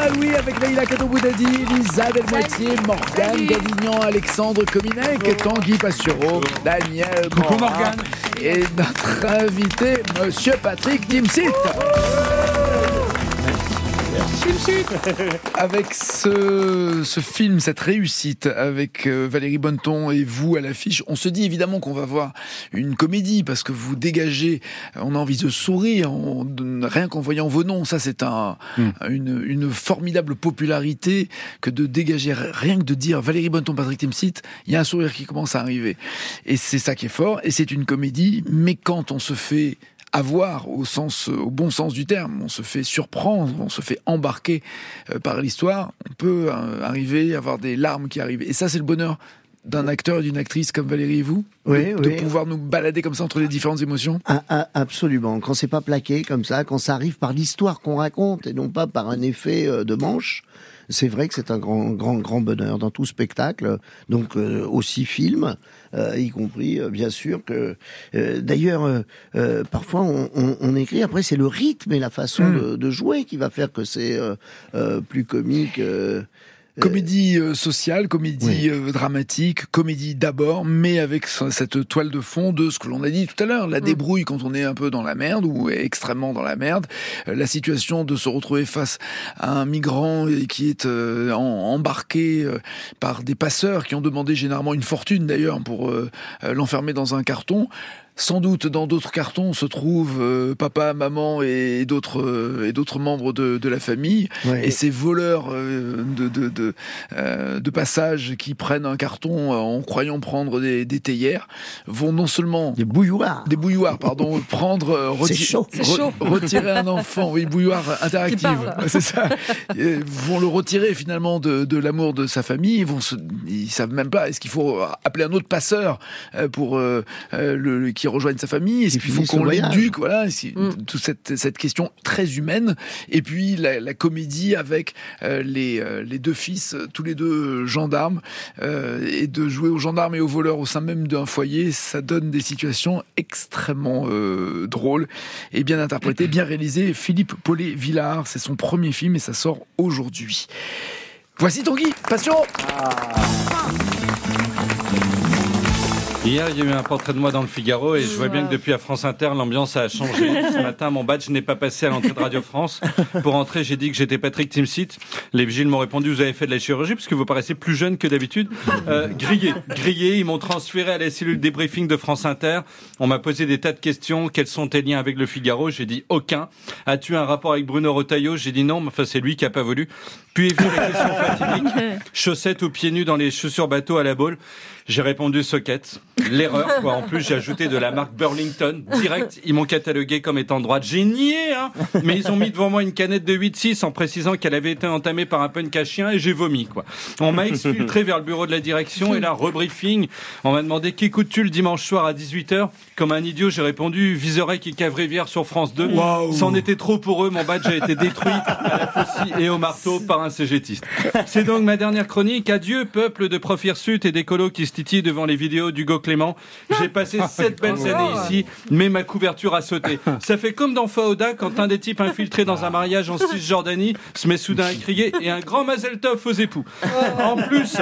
Bande originale, oui, avec Leïla Kato-Boudadi, Lisa Delmoitier, Morgane Galignan, Alexandre Cominec, Tanguy Passureau, Daniel Coucou, Morin Morgane. et notre invité, Monsieur Patrick Timsit. Avec ce, ce film, cette réussite avec euh, Valérie Bonneton et vous à l'affiche, on se dit évidemment qu'on va voir une comédie parce que vous dégagez, euh, on a envie de sourire, on- rien qu'en voyant vos noms, ça c'est un, une, une formidable popularité que de dégager rien que de dire Valérie Bonneton, Patrick Timsit, il y a un sourire qui commence à arriver. Et c'est ça qui est fort, et c'est une comédie, mais quand on se fait avoir au sens, au bon sens du terme. On se fait surprendre, on se fait embarquer euh, par l'histoire. On peut euh, arriver à avoir des larmes qui arrivent. Et ça, c'est le bonheur d'un acteur et d'une actrice comme Valérie et vous, Oui, de, de oui. pouvoir nous balader comme ça entre les différentes émotions. Ah, ah, absolument. Quand c'est pas plaqué comme ça, quand ça arrive par l'histoire qu'on raconte et non pas par un effet euh, de manche, c'est vrai que c'est un grand, grand, grand bonheur dans tout spectacle, donc euh, aussi film, euh, y compris euh, bien sûr que. euh, D'ailleurs, euh, euh, parfois on, on- on écrit. Après, c'est le rythme et la façon Mm. de, de jouer qui va faire que c'est euh, euh, plus comique. Euh, Comédie euh, sociale, comédie Oui. euh, dramatique, comédie d'abord, mais avec ce- cette toile de fond de ce que l'on a dit tout à l'heure, la débrouille quand on est un peu dans la merde ou extrêmement dans la merde, la situation de se retrouver face à un migrant qui est embarqué par des passeurs qui ont demandé généralement une fortune d'ailleurs pour l'enfermer dans un carton. Sans doute dans d'autres cartons se trouvent euh, papa, maman et d'autres euh, et d'autres membres de, de la famille. Ouais. Et ces voleurs euh, de, de, de, euh, de passage qui prennent un carton euh, en croyant prendre des, des théières vont non seulement des bouilloires, des bouilloires, pardon, prendre, euh, C'est reti- chaud. C'est re- chaud. retirer un enfant, oui, bouilloire interactive, c'est ça. Et vont le retirer finalement de, de l'amour de sa famille. Ils vont, se, ils savent même pas. Est-ce qu'il faut appeler un autre passeur euh, pour euh, euh, le, le- qui qu'il rejoigne sa famille Est-ce qu'il faut qu'on l'éduque Voilà, c'est Mm. toute cette, cette question très humaine. Et puis la, la comédie avec euh, les, euh, les deux fils, euh, tous les deux gendarmes, euh, et de jouer aux gendarmes et aux voleurs au sein même d'un foyer, ça donne des situations extrêmement euh, drôles et bien interprétées, bien réalisées. Philippe Paulet-Villard, c'est son premier film et ça sort aujourd'hui. Voici Tanguy, passion Hier, il y a eu un portrait de moi dans le Figaro et je vois bien que depuis à France Inter, l'ambiance a changé. Ce matin, mon badge n'est pas passé à l'entrée de Radio France. Pour entrer, j'ai dit que j'étais Patrick Timsit. Les vigiles m'ont répondu, vous avez fait de la chirurgie parce que vous paraissez plus jeune que d'habitude. Euh, grillé, grillé. Ils m'ont transféré à la cellule débriefing de France Inter. On m'a posé des tas de questions. Quels sont tes liens avec le Figaro? J'ai dit aucun. As-tu un rapport avec Bruno Retailleau? J'ai dit non, mais enfin c'est lui qui a pas voulu. Puis est venue la question fatidique. Chaussettes ou pieds nus dans les chaussures bateau à la boule? J'ai répondu socket. L'erreur, quoi. En plus, j'ai ajouté de la marque Burlington. Direct, ils m'ont catalogué comme étant de droite. J'ai nié, hein. Mais ils ont mis devant moi une canette de 8-6 en précisant qu'elle avait été entamée par un punk à chien et j'ai vomi, quoi. On m'a exfiltré vers le bureau de la direction et là, rebriefing. On m'a demandé qu'écoutes-tu le dimanche soir à 18h? Comme un idiot, j'ai répondu Viserec et Cave-Rivière sur France 2. C'en était trop pour eux. Mon badge a été détruit à la faucille et au marteau par un cégétiste. C'est donc ma dernière chronique. Adieu, peuple de prof hirsutes et d'écolos qui se titillent devant les vidéos d'Hugo Clément. J'ai passé sept belles années ici, mais ma couverture a sauté. Ça fait comme dans Faoda quand un des types infiltrés dans un mariage en Cisjordanie se met soudain à crier et un grand Mazel Tov aux époux. En plus,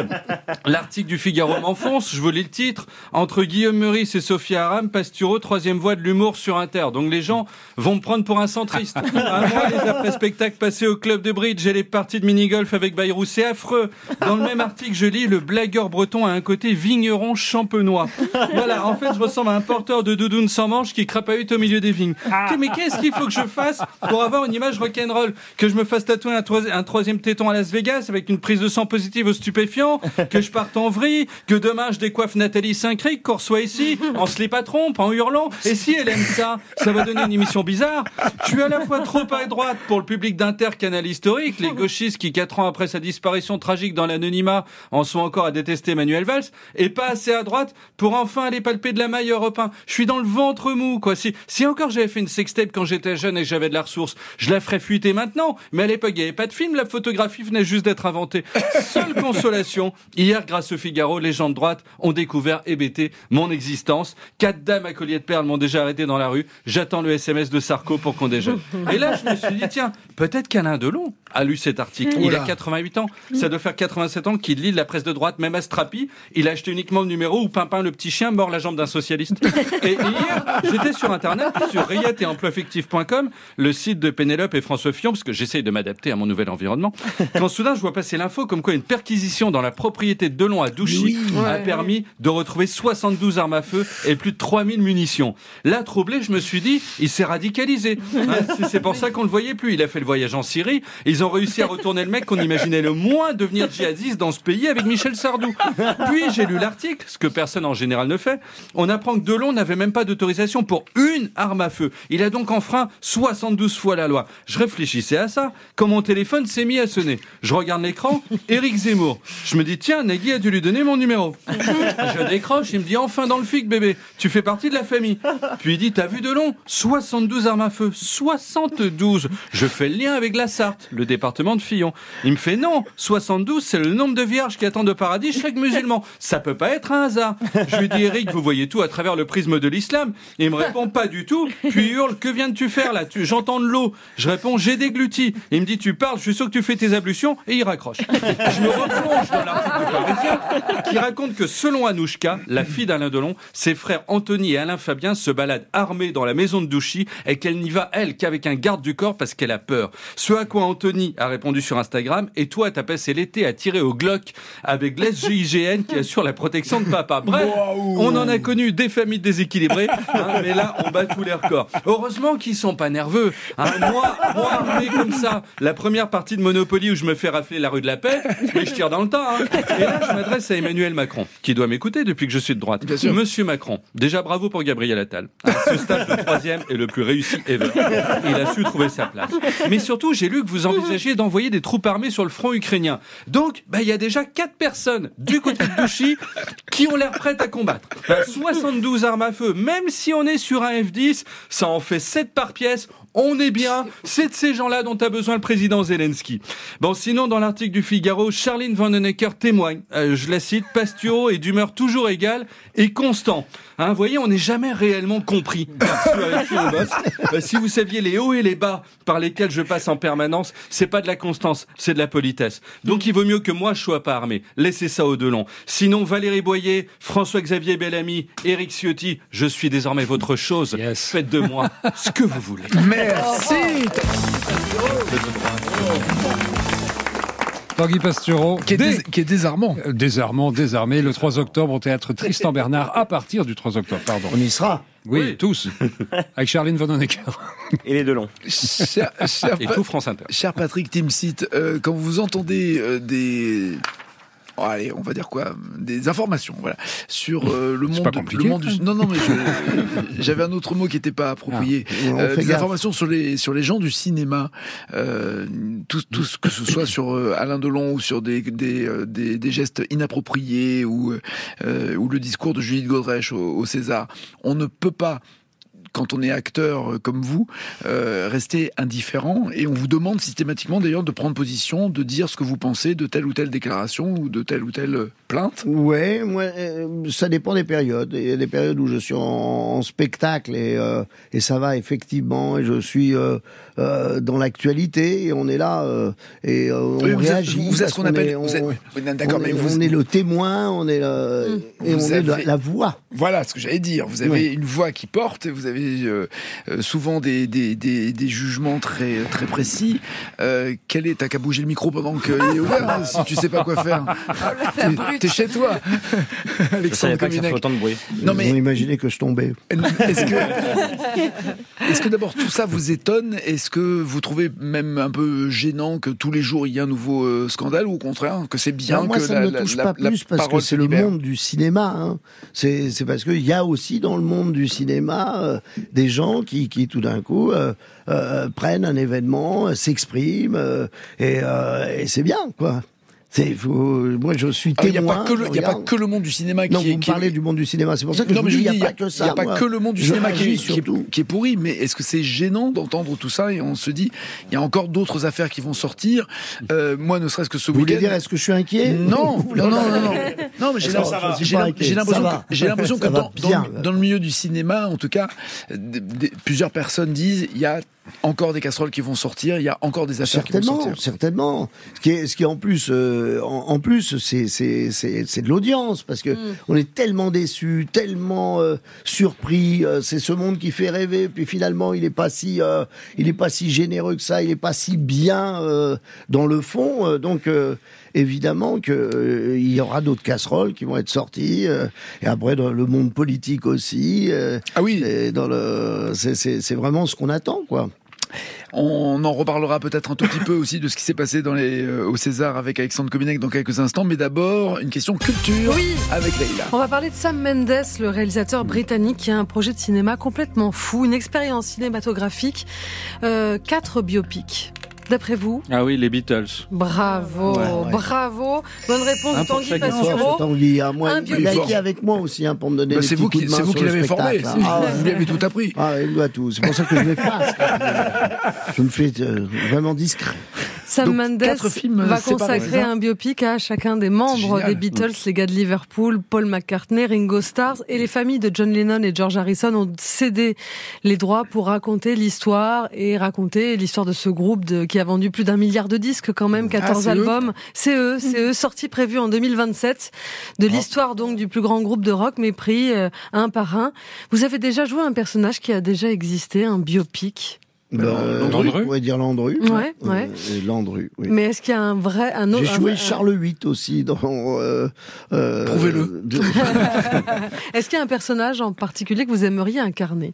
l'article du Figaro m'enfonce, je vous lis le titre. Entre Guillaume Meurice et Sophia Aram, Pasturo, troisième voie de l'humour sur Inter. Donc les gens vont me prendre pour un centriste. À moi, les après-spectacles passés au club de bridge et les parties de mini-golf avec Bayrou, c'est affreux. Dans le même article, je lis le blagueur breton a un côté vigneron champenois. Voilà, en fait, je ressemble à un porteur de doudoune sans manche qui crapahute au milieu des vignes. Mais qu'est-ce qu'il faut que je fasse pour avoir une image rock'n'roll Que je me fasse tatouer un, troi- un troisième téton à Las Vegas avec une prise de sang positive aux stupéfiants Que je parte en vrille Que demain je décoiffe Nathalie Saint-Cric Qu'on reçoit ici en slip à trompe, en hurlant. Et si elle aime ça, ça va donner une émission bizarre. Je suis à la fois trop à droite pour le public d'Inter Canal Historique, les gauchistes qui, quatre ans après sa disparition tragique dans l'anonymat, en sont encore à détester Manuel Valls, et pas assez à droite pour enfin aller palper de la maille Europe 1. Je suis dans le ventre mou, quoi. Si, si encore j'avais fait une sextape quand j'étais jeune et que j'avais de la ressource, je la ferais fuiter maintenant. Mais à l'époque, il n'y avait pas de film, la photographie venait juste d'être inventée. Seule consolation, hier, grâce au Figaro, les gens de droite ont découvert hébété mon existence. Quatre dames à collier de perles m'ont déjà arrêté dans la rue. J'attends le SMS de Sarko pour qu'on déjeune. Et là, je me suis dit, tiens, peut-être qu'Alain Delon a lu cet article. Il a Oula. 88 ans. Ça doit faire 87 ans qu'il lit la presse de droite, même à Strapi. Il a acheté uniquement le numéro où Pimpin, le petit chien, mord la jambe d'un socialiste. Et hier, j'étais sur Internet, sur rayette et emploieffectif.com, le site de Pénélope et François Fillon, parce que j'essaye de m'adapter à mon nouvel environnement. Quand soudain, je vois passer l'info comme quoi une perquisition dans la propriété de Delon à Douchy a permis de retrouver 72 armes à feu et plus de 3000 munitions. Là, troublé, je me suis dit, il s'est radicalisé. Hein, c'est- c'est pour ça qu'on le voyait plus. Il a fait le voyage en Syrie. Ils ont réussi à retourner le mec qu'on imaginait le moins devenir djihadiste dans ce pays avec Michel Sardou. Puis j'ai lu l'article, ce que personne en général ne fait. On apprend que Delon n'avait même pas d'autorisation pour une arme à feu. Il a donc enfreint 72 fois la loi. Je réfléchissais à ça quand mon téléphone s'est mis à sonner. Je regarde l'écran, Éric Zemmour. Je me dis, tiens, Nagui a dû lui donner mon numéro. Je décroche, il me dit, enfin dans le fic, bébé, tu fais partie de la famille. Puis il dit, t'as vu Delon? 72 armes à feu. 72 Je fais le lien avec la Sarthe, le département de Fillon. Il me fait, non, 72, c'est le nombre de vierges qui attendent au paradis chaque musulman. Ça peut pas être un hasard. Je lui dis, Eric, vous voyez tout à travers le prisme de l'islam. Et il me répond, pas du tout. Puis il hurle, que viens-tu faire là? J'entends de l'eau. Je réponds, j'ai dégluti. Il me dit, tu parles, je suis sûr que tu fais tes ablutions. Et il raccroche. Je me replonge dans l'article qui raconte que selon Anouchka, la fille d'Alain Delon, ses frères Anthony et Alain Fabien se baladent armés dans la maison de Douchy et qu'elle n'y va, elle, qu'avec un garde du corps parce qu'elle a peur. Ce à quoi Anthony a répondu sur Instagram, et toi, t'as passé l'été à tirer au Glock avec l'SGIGN qui assure la protection de papa. Bref, on en a connu des familles déséquilibrées, hein, mais là, on bat tous les records. Heureusement qu'ils sont pas nerveux. Hein, moi, moi, armé comme ça, la première partie de Monopoly où je me fais rafler la rue de la Paix, mais je tire dans le tas. hein. Et là, je m'adresse à Emmanuel Macron, qui doit m'écouter depuis que je suis de droite. Monsieur Macron, déjà bravo pour Gabriel Attal. Ce stage de troisième est le plus réussi ever. Il a su trouver sa place. Mais surtout, j'ai lu que vous envisagez d'envoyer des troupes armées sur le front ukrainien. Donc, bah, il y a déjà quatre personnes du côté de Douchy qui ont l'air prêtes à combattre. Bah, 72 armes à feu, même si on est sur un F10, ça en fait 7 par pièce. On est bien, c'est de ces gens-là dont a besoin le président Zelensky. Bon, sinon, dans l'article du Figaro, Charline Vanhoenacker témoigne, euh, je la cite, Pasturo est d'humeur toujours égale et constant. Hein, vous voyez, on n'est jamais réellement compris par ceux avec qui on bosse. Euh, si vous saviez les hauts et les bas par lesquels je passe en permanence, c'est pas de la constance, c'est de la politesse. Donc il vaut mieux que moi je sois pas armé. Laissez ça au Delon. Sinon, Valérie Boyer, François-Xavier Bellamy, Éric Ciotti, je suis désormais votre chose. Faites de moi ce que vous voulez. Merci. Tanguy Pastureau. Qui est, dés- qui est désarmant. Euh, Désarmant, désarmé, le 3 octobre au théâtre Tristan Bernard, à partir du 3 octobre, pardon. On y sera. Oui, tous. Avec Charline Vanhoenacker. Et les deux longs. Cher, cher Et Pa- tout France Inter. cher Patrick Timsit, euh, quand vous entendez euh, des oh, allez, on va dire quoi? Des informations, voilà, sur euh, le monde, pas le monde du... Non, non, mais j'avais un autre mot qui n'était pas approprié. Ah, Euh, des gaffe. informations sur les sur les gens du cinéma, euh, tout, tout ce que ce soit sur euh, Alain Delon ou sur des des, euh, des, des gestes inappropriés ou euh, ou le discours de Judith Godrèche au, au César, on ne peut pas quand on est acteur euh, comme vous, euh, rester indifférent et on vous demande systématiquement d'ailleurs de prendre position, de dire ce que vous pensez de telle ou telle déclaration ou de telle ou telle euh, plainte. Ouais, moi, euh, ça dépend des périodes. Il y a des périodes où je suis en, en spectacle et, euh, et ça va effectivement. Et je suis dans l'actualité et on est là et on Oui, vous êtes- réagit. vous êtes ce qu'on appelle- est- vous êtes- on- oui, d'accord, on mais vous- on est le témoin, on est le, et Vous on est la, voix. Voilà ce que j'allais dire. Vous avez Oui. une voix qui porte, vous avez euh, euh, souvent des, des, des, des jugements très, très précis. Euh, quel est T'as qu'à bouger le micro pendant qu'il est ouvert hein, si tu sais pas quoi faire. T'es- T'es chez toi, Alexandre pas que ça fait autant de bruit. Non mais Ils ont imaginé que je tombais. Est-ce que, est-ce que d'abord tout ça vous étonne? Est-ce que vous trouvez même un peu gênant que tous les jours il y ait un nouveau euh, scandale ou au contraire que c'est bien Alors moi, que ça la, ne me touche la- pas la plus parce que c'est le monde du cinéma. Hein. C'est c'est parce qu'il y a aussi dans le monde du cinéma euh, des gens qui, qui tout d'un coup euh, euh, prennent un événement, s'expriment euh, et c'est bien quoi. C'est faut- moi je suis Ah, Il n'y a, témoin. pas que le- je il y a pas regarde. que le monde du cinéma qui Non, est. vous qui parlez du monde du cinéma. C'est pour ça que non, je mais vous dis, il n'y a pas que ça. Il n'y a pas moi. que le monde du Je cinéma qui est, réagis qui est- surtout. qui est pourri, mais est-ce que c'est gênant d'entendre tout ça et on se dit, il y a encore d'autres affaires qui vont sortir. Euh, moi, ne serait-ce que ce Vous voulez week-end. dire, est-ce que je suis inquiet Non, non, non, non, non. Non, mais j'ai l'impression- que, dans, le- dans le milieu du cinéma, en tout cas, plusieurs personnes disent, il y a encore des casseroles qui vont sortir, il y a encore des affaires qui vont sortir. certainement. Ce qui est, ce qui est en plus, euh, en, en plus, c'est c'est c'est c'est de l'audience parce que on est tellement déçus, tellement euh, surpris. euh, c'est ce monde qui fait rêver, puis finalement, il est pas si, euh, il est pas si généreux que ça, il est pas si bien euh, dans le fond. euh, donc euh, évidemment que euh, il y aura d'autres casseroles qui vont être sorties euh, et après dans le monde politique aussi. euh, ah oui. Et dans le, c'est vraiment ce qu'on attend, quoi. On en reparlera peut-être un tout petit peu aussi de ce qui s'est passé dans les, euh, au César avec Alexandre Cominac dans quelques instants, mais d'abord une question culture Oui. avec Leïla. On va parler de Sam Mendes, le réalisateur britannique qui a un projet de cinéma complètement fou, une expérience cinématographique, euh, quatre biopics. D'après vous? Ah oui, les Beatles. Bravo, Ouais, ouais. bravo. Bonne réponse Un Tanguy ce Tanguy. Moi, Un il a été avec moi aussi hein, pour me donner Bah, des c'est vous qui, vous qui l'avez formé, hein. Ah, vous lui avez tout appris. Ah, il doit tout. C'est pour ça que je m'efface. je me fais euh, vraiment discret. Sam Donc, Mendes films va consacrer un biopic à chacun des membres des Beatles, les gars de Liverpool, Paul McCartney, Ringo Starr et les familles de John Lennon et George Harrison ont cédé les droits pour raconter l'histoire et raconter l'histoire de ce groupe de, qui a vendu plus d'un milliard de disques quand même, 14 Ah, albums. C'est eux, c'est eux, sortis prévus en 2027 de l'histoire donc du plus grand groupe de rock, mais pris euh, un par un. Vous avez déjà joué un personnage qui a déjà existé, un biopic? Euh, Landru. On pourrait dire Landru. Ouais, ouais. Euh, Landru, oui. Mais est-ce qu'il y a un vrai, un autre J'ai joué un- Charles VIII aussi dans. Euh, euh, Prouvez-le. de- Est-ce qu'il y a un personnage en particulier que vous aimeriez incarner?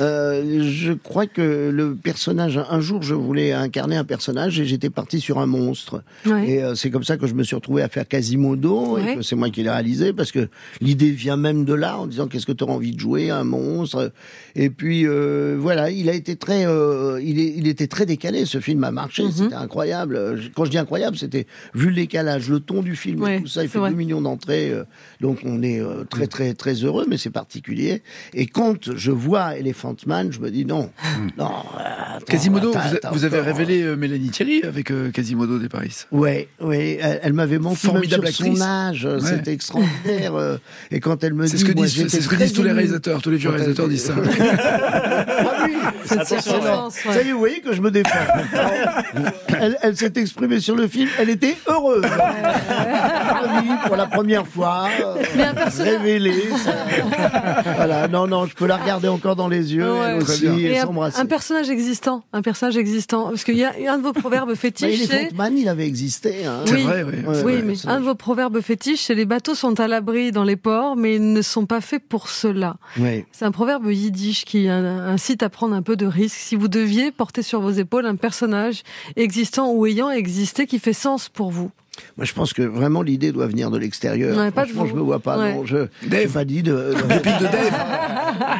Euh, je crois que le personnage, un jour, je voulais incarner un personnage et j'étais parti sur un monstre. Ouais. Et euh, c'est comme ça que je me suis retrouvé à faire Quasimodo Ouais. et que c'est moi qui l'ai réalisé parce que l'idée vient même de là en disant qu'est-ce que tu auras envie de jouer un monstre? Et puis euh, voilà, il a été très, euh, il, est, il était très décalé. Ce film a marché, Mhm. c'était incroyable. Quand je dis incroyable, c'était vu le décalage, le ton du film, et tout ça. Il fait vrai. 2 millions d'entrées, euh, donc on est très très très heureux, mais c'est particulier. Et quand je vois Elephant Man, je me dis non, non. attends, Quasimodo, attends, vous, attends, vous avez attends. révélé euh, Mélanie Thierry avec euh, Quasimodo des Paris. Ouais, ouais, elle, elle m'avait menti même Formidable sur actrice. son âge, Ouais. c'était extraordinaire. euh, et quand elle me C'est dit, ce que moi, disent, j'étais c'est ce que disent tous les réalisateurs, tous les vieux réalisateurs disent ça. Ah oui, ouais. ça y est, vous voyez que je me défends. Elle elle s'est exprimée sur le film, elle était heureuse. Ravie pour la première fois, euh, Mais un personnage- révélée. ça- Voilà, non, non, je peux la regarder encore dans les yeux, Ouais. elle Très aussi, bien. et Et un, s'embrasser. un personnage existant, un personnage existant, parce qu'il y a un de vos proverbes Bah, fétiches. Man, il avait existé. Hein. Oui. vrai, oui. Ouais, oui, mais un de vos proverbes fétiches, c'est les bateaux sont à l'abri dans les ports, mais ils ne sont pas faits pour cela. C'est un proverbe yiddish qui in- incite à prendre un peu de risque. Si vous deviez porter sur vos épaules un personnage existant ou ayant existé qui fait sens pour vous. Moi, je pense que vraiment l'idée doit venir de l'extérieur. Ouais, pas de Franchement, je me vois pas. Ouais. Non, je Dave. pas dit de. de... de Dave.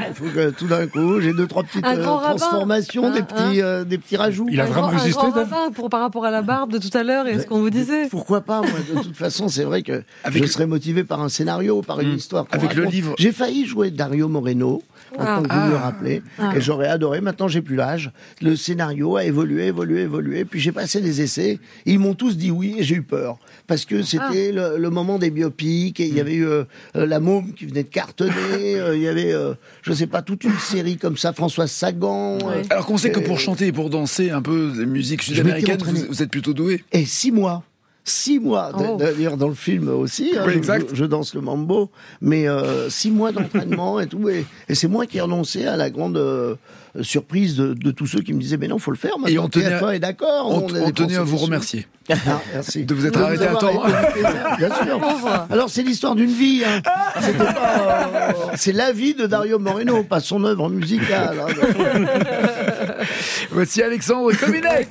Il faut que tout d'un coup, j'ai deux trois petites euh, transformations, des Hein, petits, euh, des petits rajouts. Il a vraiment résisté, pour, par rapport à la barbe de tout à l'heure et ce qu'on vous disait. Pourquoi pas moi, De toute façon, c'est vrai que Avec- je serais motivé par un scénario, par une histoire. qu'on Avec le livre. J'ai failli jouer Dario Moreno. Ah. Maintenant que vous me le Ah. rappelez, Ah. et j'aurais adoré. Maintenant, j'ai plus l'âge. Le scénario a évolué, évolué, évolué. Puis j'ai passé des essais. Ils m'ont tous dit oui, et j'ai eu peur parce que c'était le, le moment des biopics. Et il y avait eu euh, euh, la môme qui venait de cartonner. euh, il y avait, euh, je sais pas, toute une série comme ça. Françoise Sagan. euh, Alors qu'on sait que pour chanter et pour danser un peu des musiques sud-américaines, vous, vous êtes plutôt doué. Et six mois. Six mois, Oh. d'ailleurs dans le film aussi, hein, Oui, exact. Je, je danse le mambo, mais euh, six mois d'entraînement et tout, et, et c'est moi qui ai renoncé à la grande euh, surprise de, de tous ceux qui me disaient mais non, faut le faire. Et Maintenant, on tenait, TF1 est d'accord. on, on dépensé tenait à vous remercier. Ah, merci. De vous être arrêté à temps. Bien sûr. Alors c'est l'histoire d'une vie. hein. C'était pas, euh, c'est la vie de Dario Moreno, pas son œuvre musicale. hein. Voici Alexandre Cominec.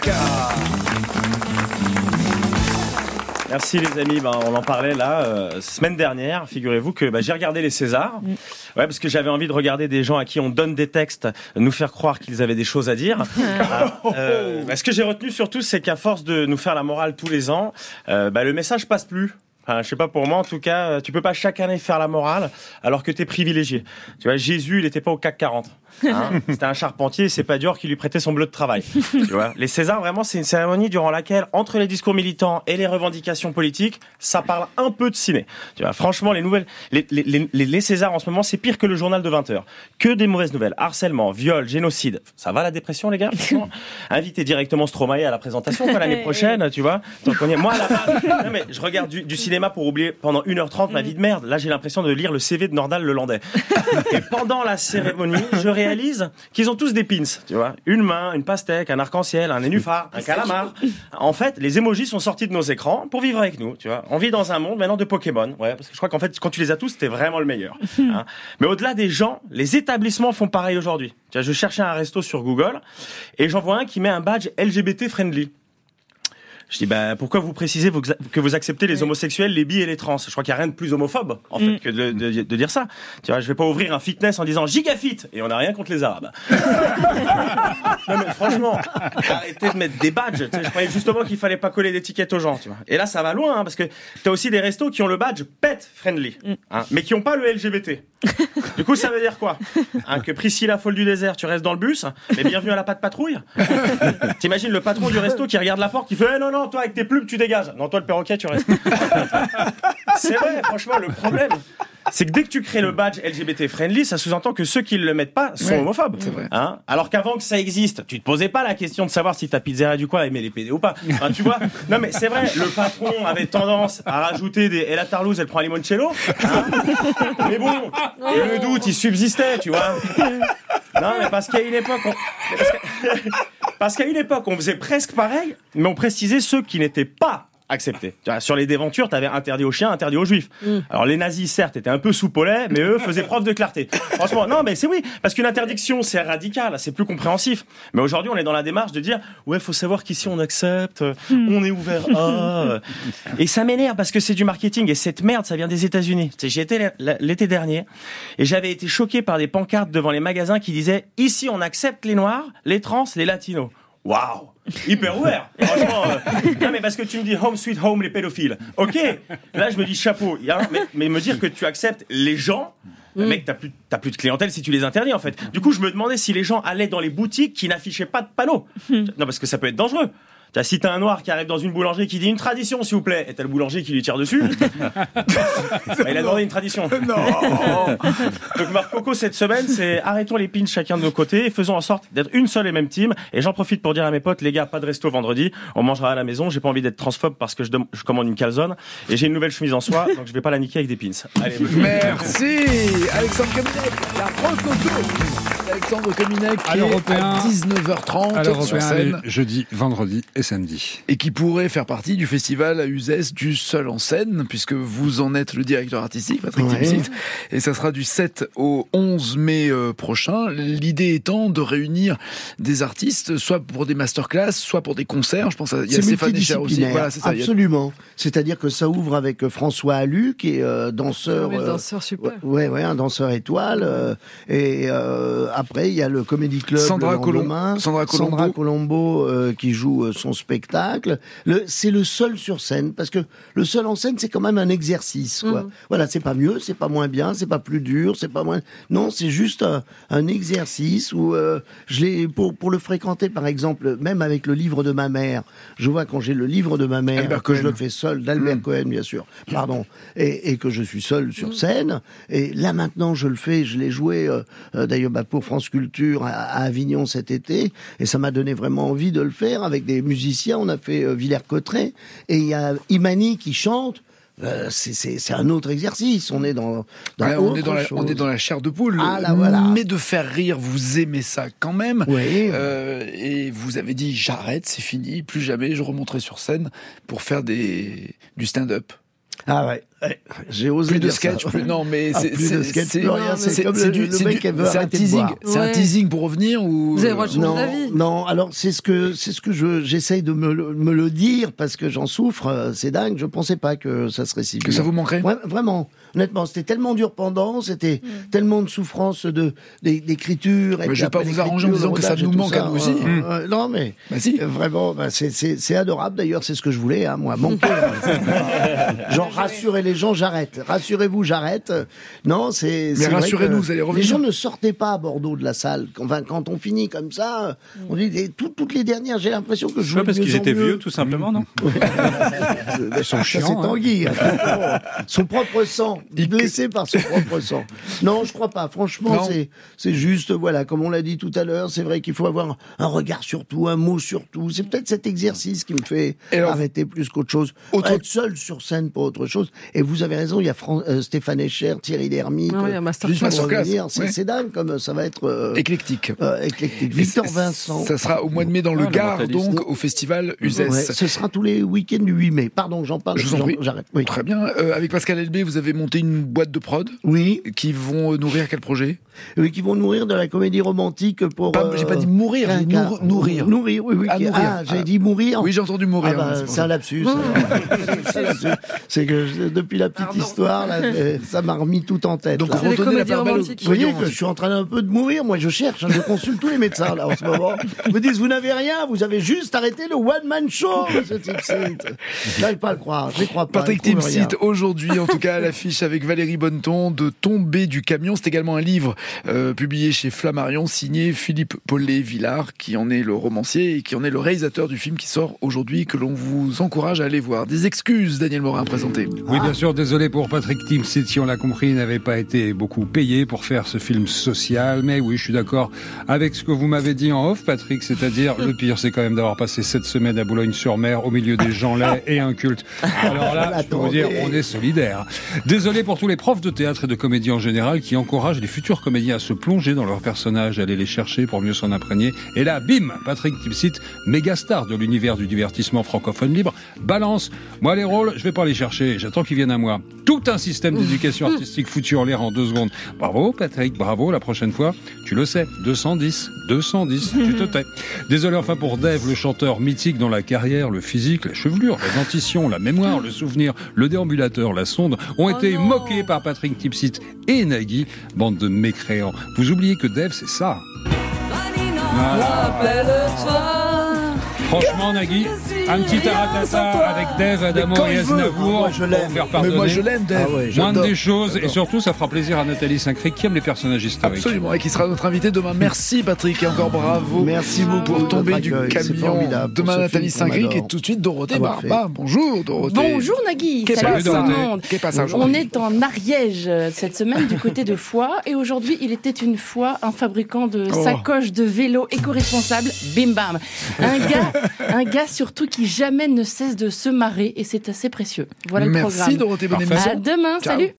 Merci les amis, ben, on en parlait là euh, semaine dernière. Figurez-vous que bah, j'ai regardé les Césars, ouais, parce que j'avais envie de regarder des gens à qui on donne des textes, nous faire croire qu'ils avaient des choses à dire. Ah, euh, bah, ce que j'ai retenu surtout, c'est qu'à force de nous faire la morale tous les ans, euh, bah, le message passe plus. Enfin, je sais pas pour moi, en tout cas, euh, tu peux pas chaque année faire la morale alors que tu es privilégié. Tu vois, Jésus, il était pas au CAC 40. Hein. C'était un charpentier, c'est pas Dior qui lui prêtait son bleu de travail. Tu vois, les Césars, vraiment, c'est une cérémonie durant laquelle, entre les discours militants et les revendications politiques, ça parle un peu de ciné. Tu vois, franchement, les nouvelles, les, les, les, les Césars en ce moment, c'est pire que le journal de 20 heures. Que des mauvaises nouvelles, harcèlement, viol, génocide. Ça va la dépression, les gars Invitez directement Stromae à la présentation l'année prochaine, tu vois. Donc on y est. Moi, à la base, non, mais je regarde du, du cinéma pour oublier pendant 1h30 ma vie de merde. Là, j'ai l'impression de lire le CV de Nordal le Landais. Et pendant la cérémonie, je réalise qu'ils ont tous des pins, tu vois. Une main, une pastèque, un arc-en-ciel, un nénuphar, un calamar. En fait, les emojis sont sortis de nos écrans pour vivre avec nous, tu vois. On vit dans un monde maintenant de Pokémon, ouais, parce que je crois qu'en fait, quand tu les as tous, t'es vraiment le meilleur. hein. Mais au-delà des gens, les établissements font pareil aujourd'hui. Tu vois, je cherchais un resto sur Google et j'en vois un qui met un badge LGBT friendly. Je dis, bah, pourquoi vous précisez que vous acceptez les homosexuels, les bi et les trans? Je crois qu'il n'y a rien de plus homophobe, en fait, que de, de- de dire ça. Tu vois, je vais pas ouvrir un fitness en disant gigafit et on n'a rien contre les Arabes. non, mais franchement, arrêtez de mettre des badges. Tu sais, je croyais justement qu'il fallait pas coller d'étiquettes aux gens, tu vois. Et là, ça va loin, hein, parce que tu as aussi des restos qui ont le badge pet friendly, hein, mais qui n'ont pas le LGBT. Du coup, ça veut dire quoi? Hein, Que Priscilla folle du désert, tu restes dans le bus, mais bienvenue à la patte patrouille. T'imagines le patron du resto qui regarde la porte, qui fait Eh non, non, toi avec tes plumes, tu dégages. Non, toi le perroquet, tu restes. C'est vrai, franchement, le problème, c'est que dès que tu crées le badge LGBT friendly, ça sous-entend que ceux qui ne le mettent pas sont Ouais, homophobes. c'est vrai. Hein Alors qu'avant que ça existe, tu te posais pas la question de savoir si ta pizzeria du coin aimait les PD ou pas. Enfin, tu vois Non, mais c'est vrai, le patron avait tendance à rajouter des. Et la tarlouse, elle prend un limoncello. hein mais bon, le doute, il subsistait, tu vois. Non, mais parce qu'à une époque, on... parce qu'à une époque, on faisait presque pareil, mais on précisait ceux qui n'étaient pas accepté. Sur les déventures, t'avais interdit aux chiens, interdit aux juifs. Alors les nazis, certes, étaient un peu sous polais, mais eux faisaient preuve de clarté. Franchement, non, mais c'est oui, parce qu'une interdiction, c'est radical, c'est plus compréhensif. Mais aujourd'hui, on est dans la démarche de dire, ouais, faut savoir qu'ici on accepte, on est ouvert à. Et ça m'énerve parce que c'est du marketing et cette merde, ça vient des États-Unis. J'y étais l'été dernier et j'avais été choqué par des pancartes devant les magasins qui disaient ici on accepte les noirs, les trans, les latinos. Waouh Hyper ouvert Franchement, euh, non mais parce que tu me dis home sweet home les pédophiles. Ok, là je me dis chapeau. Mais, mais me dire que tu acceptes les gens, mec, t'as plus, t'as plus de clientèle si tu les interdis en fait. Du coup, je me demandais si les gens allaient dans les boutiques qui n'affichaient pas de panneaux. Non, parce que ça peut être dangereux. T'as, si t'as un noir qui arrive dans une boulangerie qui dit une tradition s'il vous plaît, et t'as le boulanger qui lui tire dessus, bah, il a demandé une tradition. Donc Marc Coco cette semaine, c'est arrêtons les pins chacun de nos côtés et faisons en sorte d'être une seule et même team. Et j'en profite pour dire à mes potes, les gars, pas de resto vendredi, on mangera à la maison. J'ai pas envie d'être transphobe parce que je, dem- je commande une calzone et j'ai une nouvelle chemise en soie, donc je vais pas la niquer avec des pins. Allez, Merci Alexandre Cominec, la Alexandre Cominec qui À est l'Européen. à 19h30 À sur l'Européen, jeudi, vendredi et samedi. et qui pourrait faire partie du festival à Uzès du Seul en scène puisque vous en êtes le directeur artistique Patrick Ouais. Timsit et ça sera du 7 au 11 mai euh, prochain l'idée étant de réunir des artistes soit pour des masterclass soit pour des concerts je pense qu'il y a Stéphane Echer aussi voilà ça a- absolument. C'est-à-dire que ça ouvre avec euh, François Allu, qui est euh, danseur, Oui, euh, danseur super. ouais, ouais, un danseur étoile. euh, et euh, après, il y a le Comedy Club. Sandra Colom-. Sandra Colombo. Colombo, euh, qui joue euh, son spectacle. Le, c'est le seul sur scène, parce que le seul en scène, c'est quand même un exercice. Quoi. Mhm. Voilà, c'est pas mieux, c'est pas moins bien, c'est pas plus dur, c'est pas moins. Non, c'est juste un, un exercice où euh, je l'ai pour pour le fréquenter, par exemple, même avec le livre de ma mère. Je vois quand j'ai le livre de ma mère, Albert que je Cohen. le fais seul, d'Albert Cohen, bien sûr. Pardon, et, et que je suis seul sur scène. Et là maintenant, je le fais. Je l'ai joué euh, euh, d'ailleurs bah, pour France Culture à, à Avignon cet été, et ça m'a donné vraiment envie de le faire avec des musiciens. On a fait euh, Villers-Cotterêts, et il y a Imani qui chante. Euh, c'est- un autre exercice. On est dans, dans Ouais, on, est dans la, chose. on est dans la chair de poule. Ah, là, voilà. Mais de faire rire, vous aimez ça quand même. Oui. Euh, et vous avez dit j'arrête, c'est fini, plus jamais je remonterai sur scène pour faire des, du stand-up. Ah ouais. J'ai osé Plus de sketch, ça. plus non mais Ah, c'est c'est- sketch, c'est- plus rien, c'est c'est- comme c'est le- du- le c'est mec du- qui veut c'est un teasing, boire. c'est un teasing pour revenir ou Vous avez non, non. Alors c'est ce que c'est ce que je j'essaye de me, le- me le dire parce que j'en souffre. euh, C'est dingue. Je pensais pas que ça serait si que dur. ça vous manquerait Ouais, vraiment, honnêtement, c'était tellement dur pendant, c'était tellement de souffrance de d'é- d'écriture. et Mais je vais pas vous arranger en disant que ça nous manque à nous aussi. Euh, non mais Bah si. vraiment, bah, c'est adorable. D'ailleurs, c'est ce que je voulais, hein, moi, manquer. Genre rassurez les gens, j'arrête. Rassurez-vous, j'arrête. Non, c'est. Mais rassurez-nous, vous allez revenir. Les gens ne sortaient pas à Bordeaux de la salle. Enfin, quand on finit comme ça, on dit tout- toutes les dernières. J'ai l'impression que je joue Ouais, parce qu'ils en étaient mieux. vieux, tout simplement, non Ils sont chiants, C'est hein. Tanguy. attention. son propre sang. Blessé par son propre sang. Non, je crois pas. Franchement, c'est juste, voilà, comme on l'a dit tout à l'heure, c'est vrai qu'il faut avoir un regard sur tout, un mot sur tout. C'est peut-être cet exercice qui me fait alors, arrêter plus qu'autre chose. autre- Être seul sur scène pour autre chose. Et vous avez raison, il y a Fran- euh, Stéphane Echer, Thierry Lhermitte. Ah euh, juste pour revenir. C'est ouais. dingue comme ça va être euh, éclectique. euh, éclectique. Et Victor Vincent. Ça sera au mois de mai dans le Ah, Gard, donc au festival Uzès. Ouais, ce sera tous les week-ends du 8 mai. Pardon, j'en parle. Je vous en j'en- prie. J'arrête. Oui. Très bien. Euh, avec Pascal Elbé, vous avez monté une boîte de prod Oui. qui vont nourrir quel projet? Oui, qui vont nourrir de la comédie romantique pour. Euh, J'ai pas dit mourir, j'ai dit Quinca. nour- nourrir. Nourrir, oui, oui. Ah. Ah, j'ai Ah. dit mourir. Oui, j'ai entendu mourir. Ah bah, hein, c'est pour c'est un lapsus. C'est un lapsus. C'est que je- depuis la petite histoire, là, ça m'a remis tout en tête. Donc là. La. Vous voyez que je suis en train d'un peu de mourir. Moi, je cherche. hein, je consulte tous les médecins là en ce moment. Ils me disent vous n'avez rien. Vous avez juste arrêté le one man show. Ce type J'arrive pas à le croire. Je crois pas. Patrick. Timsit, aujourd'hui, en tout cas, à l'affiche avec Valérie Bonneton, de Tomber du camion. C'est également un livre euh, publié chez Flammarion, signé Philippe Paulet-Villard, qui en est le romancier et qui en est le réalisateur du film qui sort aujourd'hui, que l'on vous encourage à aller voir. Des excuses, Daniel Morin, présenté. Oui, bien sûr. Désolé pour Patrick Timsit, si on l'a compris, il n'avait pas été beaucoup payé pour faire ce film social. Mais oui, je suis d'accord avec ce que vous m'avez dit en off, Patrick, c'est-à-dire le pire, c'est quand même d'avoir passé sept semaines à Boulogne-sur-Mer au milieu des gens laids et incultes. Alors là, je vous dire, on est solidaires. Désolé pour tous les profs de théâtre et de comédie en général qui encouragent les futurs comédiens à se plonger dans leurs personnages, à aller les chercher pour mieux s'en imprégner. Et là, bim, Patrick Timsit, méga star de l'univers du divertissement francophone libre, balance. Moi, les rôles, je vais pas les chercher, j'attends qu'ils viennent à moi. Tout un système d'éducation artistique foutu en l'air en deux secondes. Bravo, Patrick, bravo, la prochaine fois, tu le sais, 210, 210, tu te tais. Désolé enfin pour Dave, le chanteur mythique dans la carrière, le physique, la chevelure, la dentition, la mémoire, le souvenir, le déambulateur, la sonde, ont été moqués par Patrick Tipsit et Nagui, bande de mécréants. Vous oubliez que Dave, c'est ça. Franchement, Nagui, un petit taratata avec Dave, Adamo et. Aznavour Moi, je pour l'aime. faire Mais pardonner. moi, je l'aime, Dave. Ah ouais, des choses, et surtout, ça fera plaisir à Nathalie Saint-Cré qui aime les personnages historiques. Absolument, et qui sera notre invité demain. Merci Patrick, et encore bravo. Merci beaucoup pour tomber du camion. Demain Nathalie Saint-Gric et tout de suite Dorothée Avoir Barba. Bonjour Dorothée. Bonjour Nagui, Que salut tout le monde? On est en Ariège euh, cette semaine du côté de Foix et aujourd'hui il était une fois un fabricant de Oh. sacoches de vélo éco-responsable, bim bam. Un gars, un gars surtout qui jamais ne cesse de se marrer et c'est assez précieux. Voilà le Merci, programme. Dorothée, bonne À demain, Ciao. salut.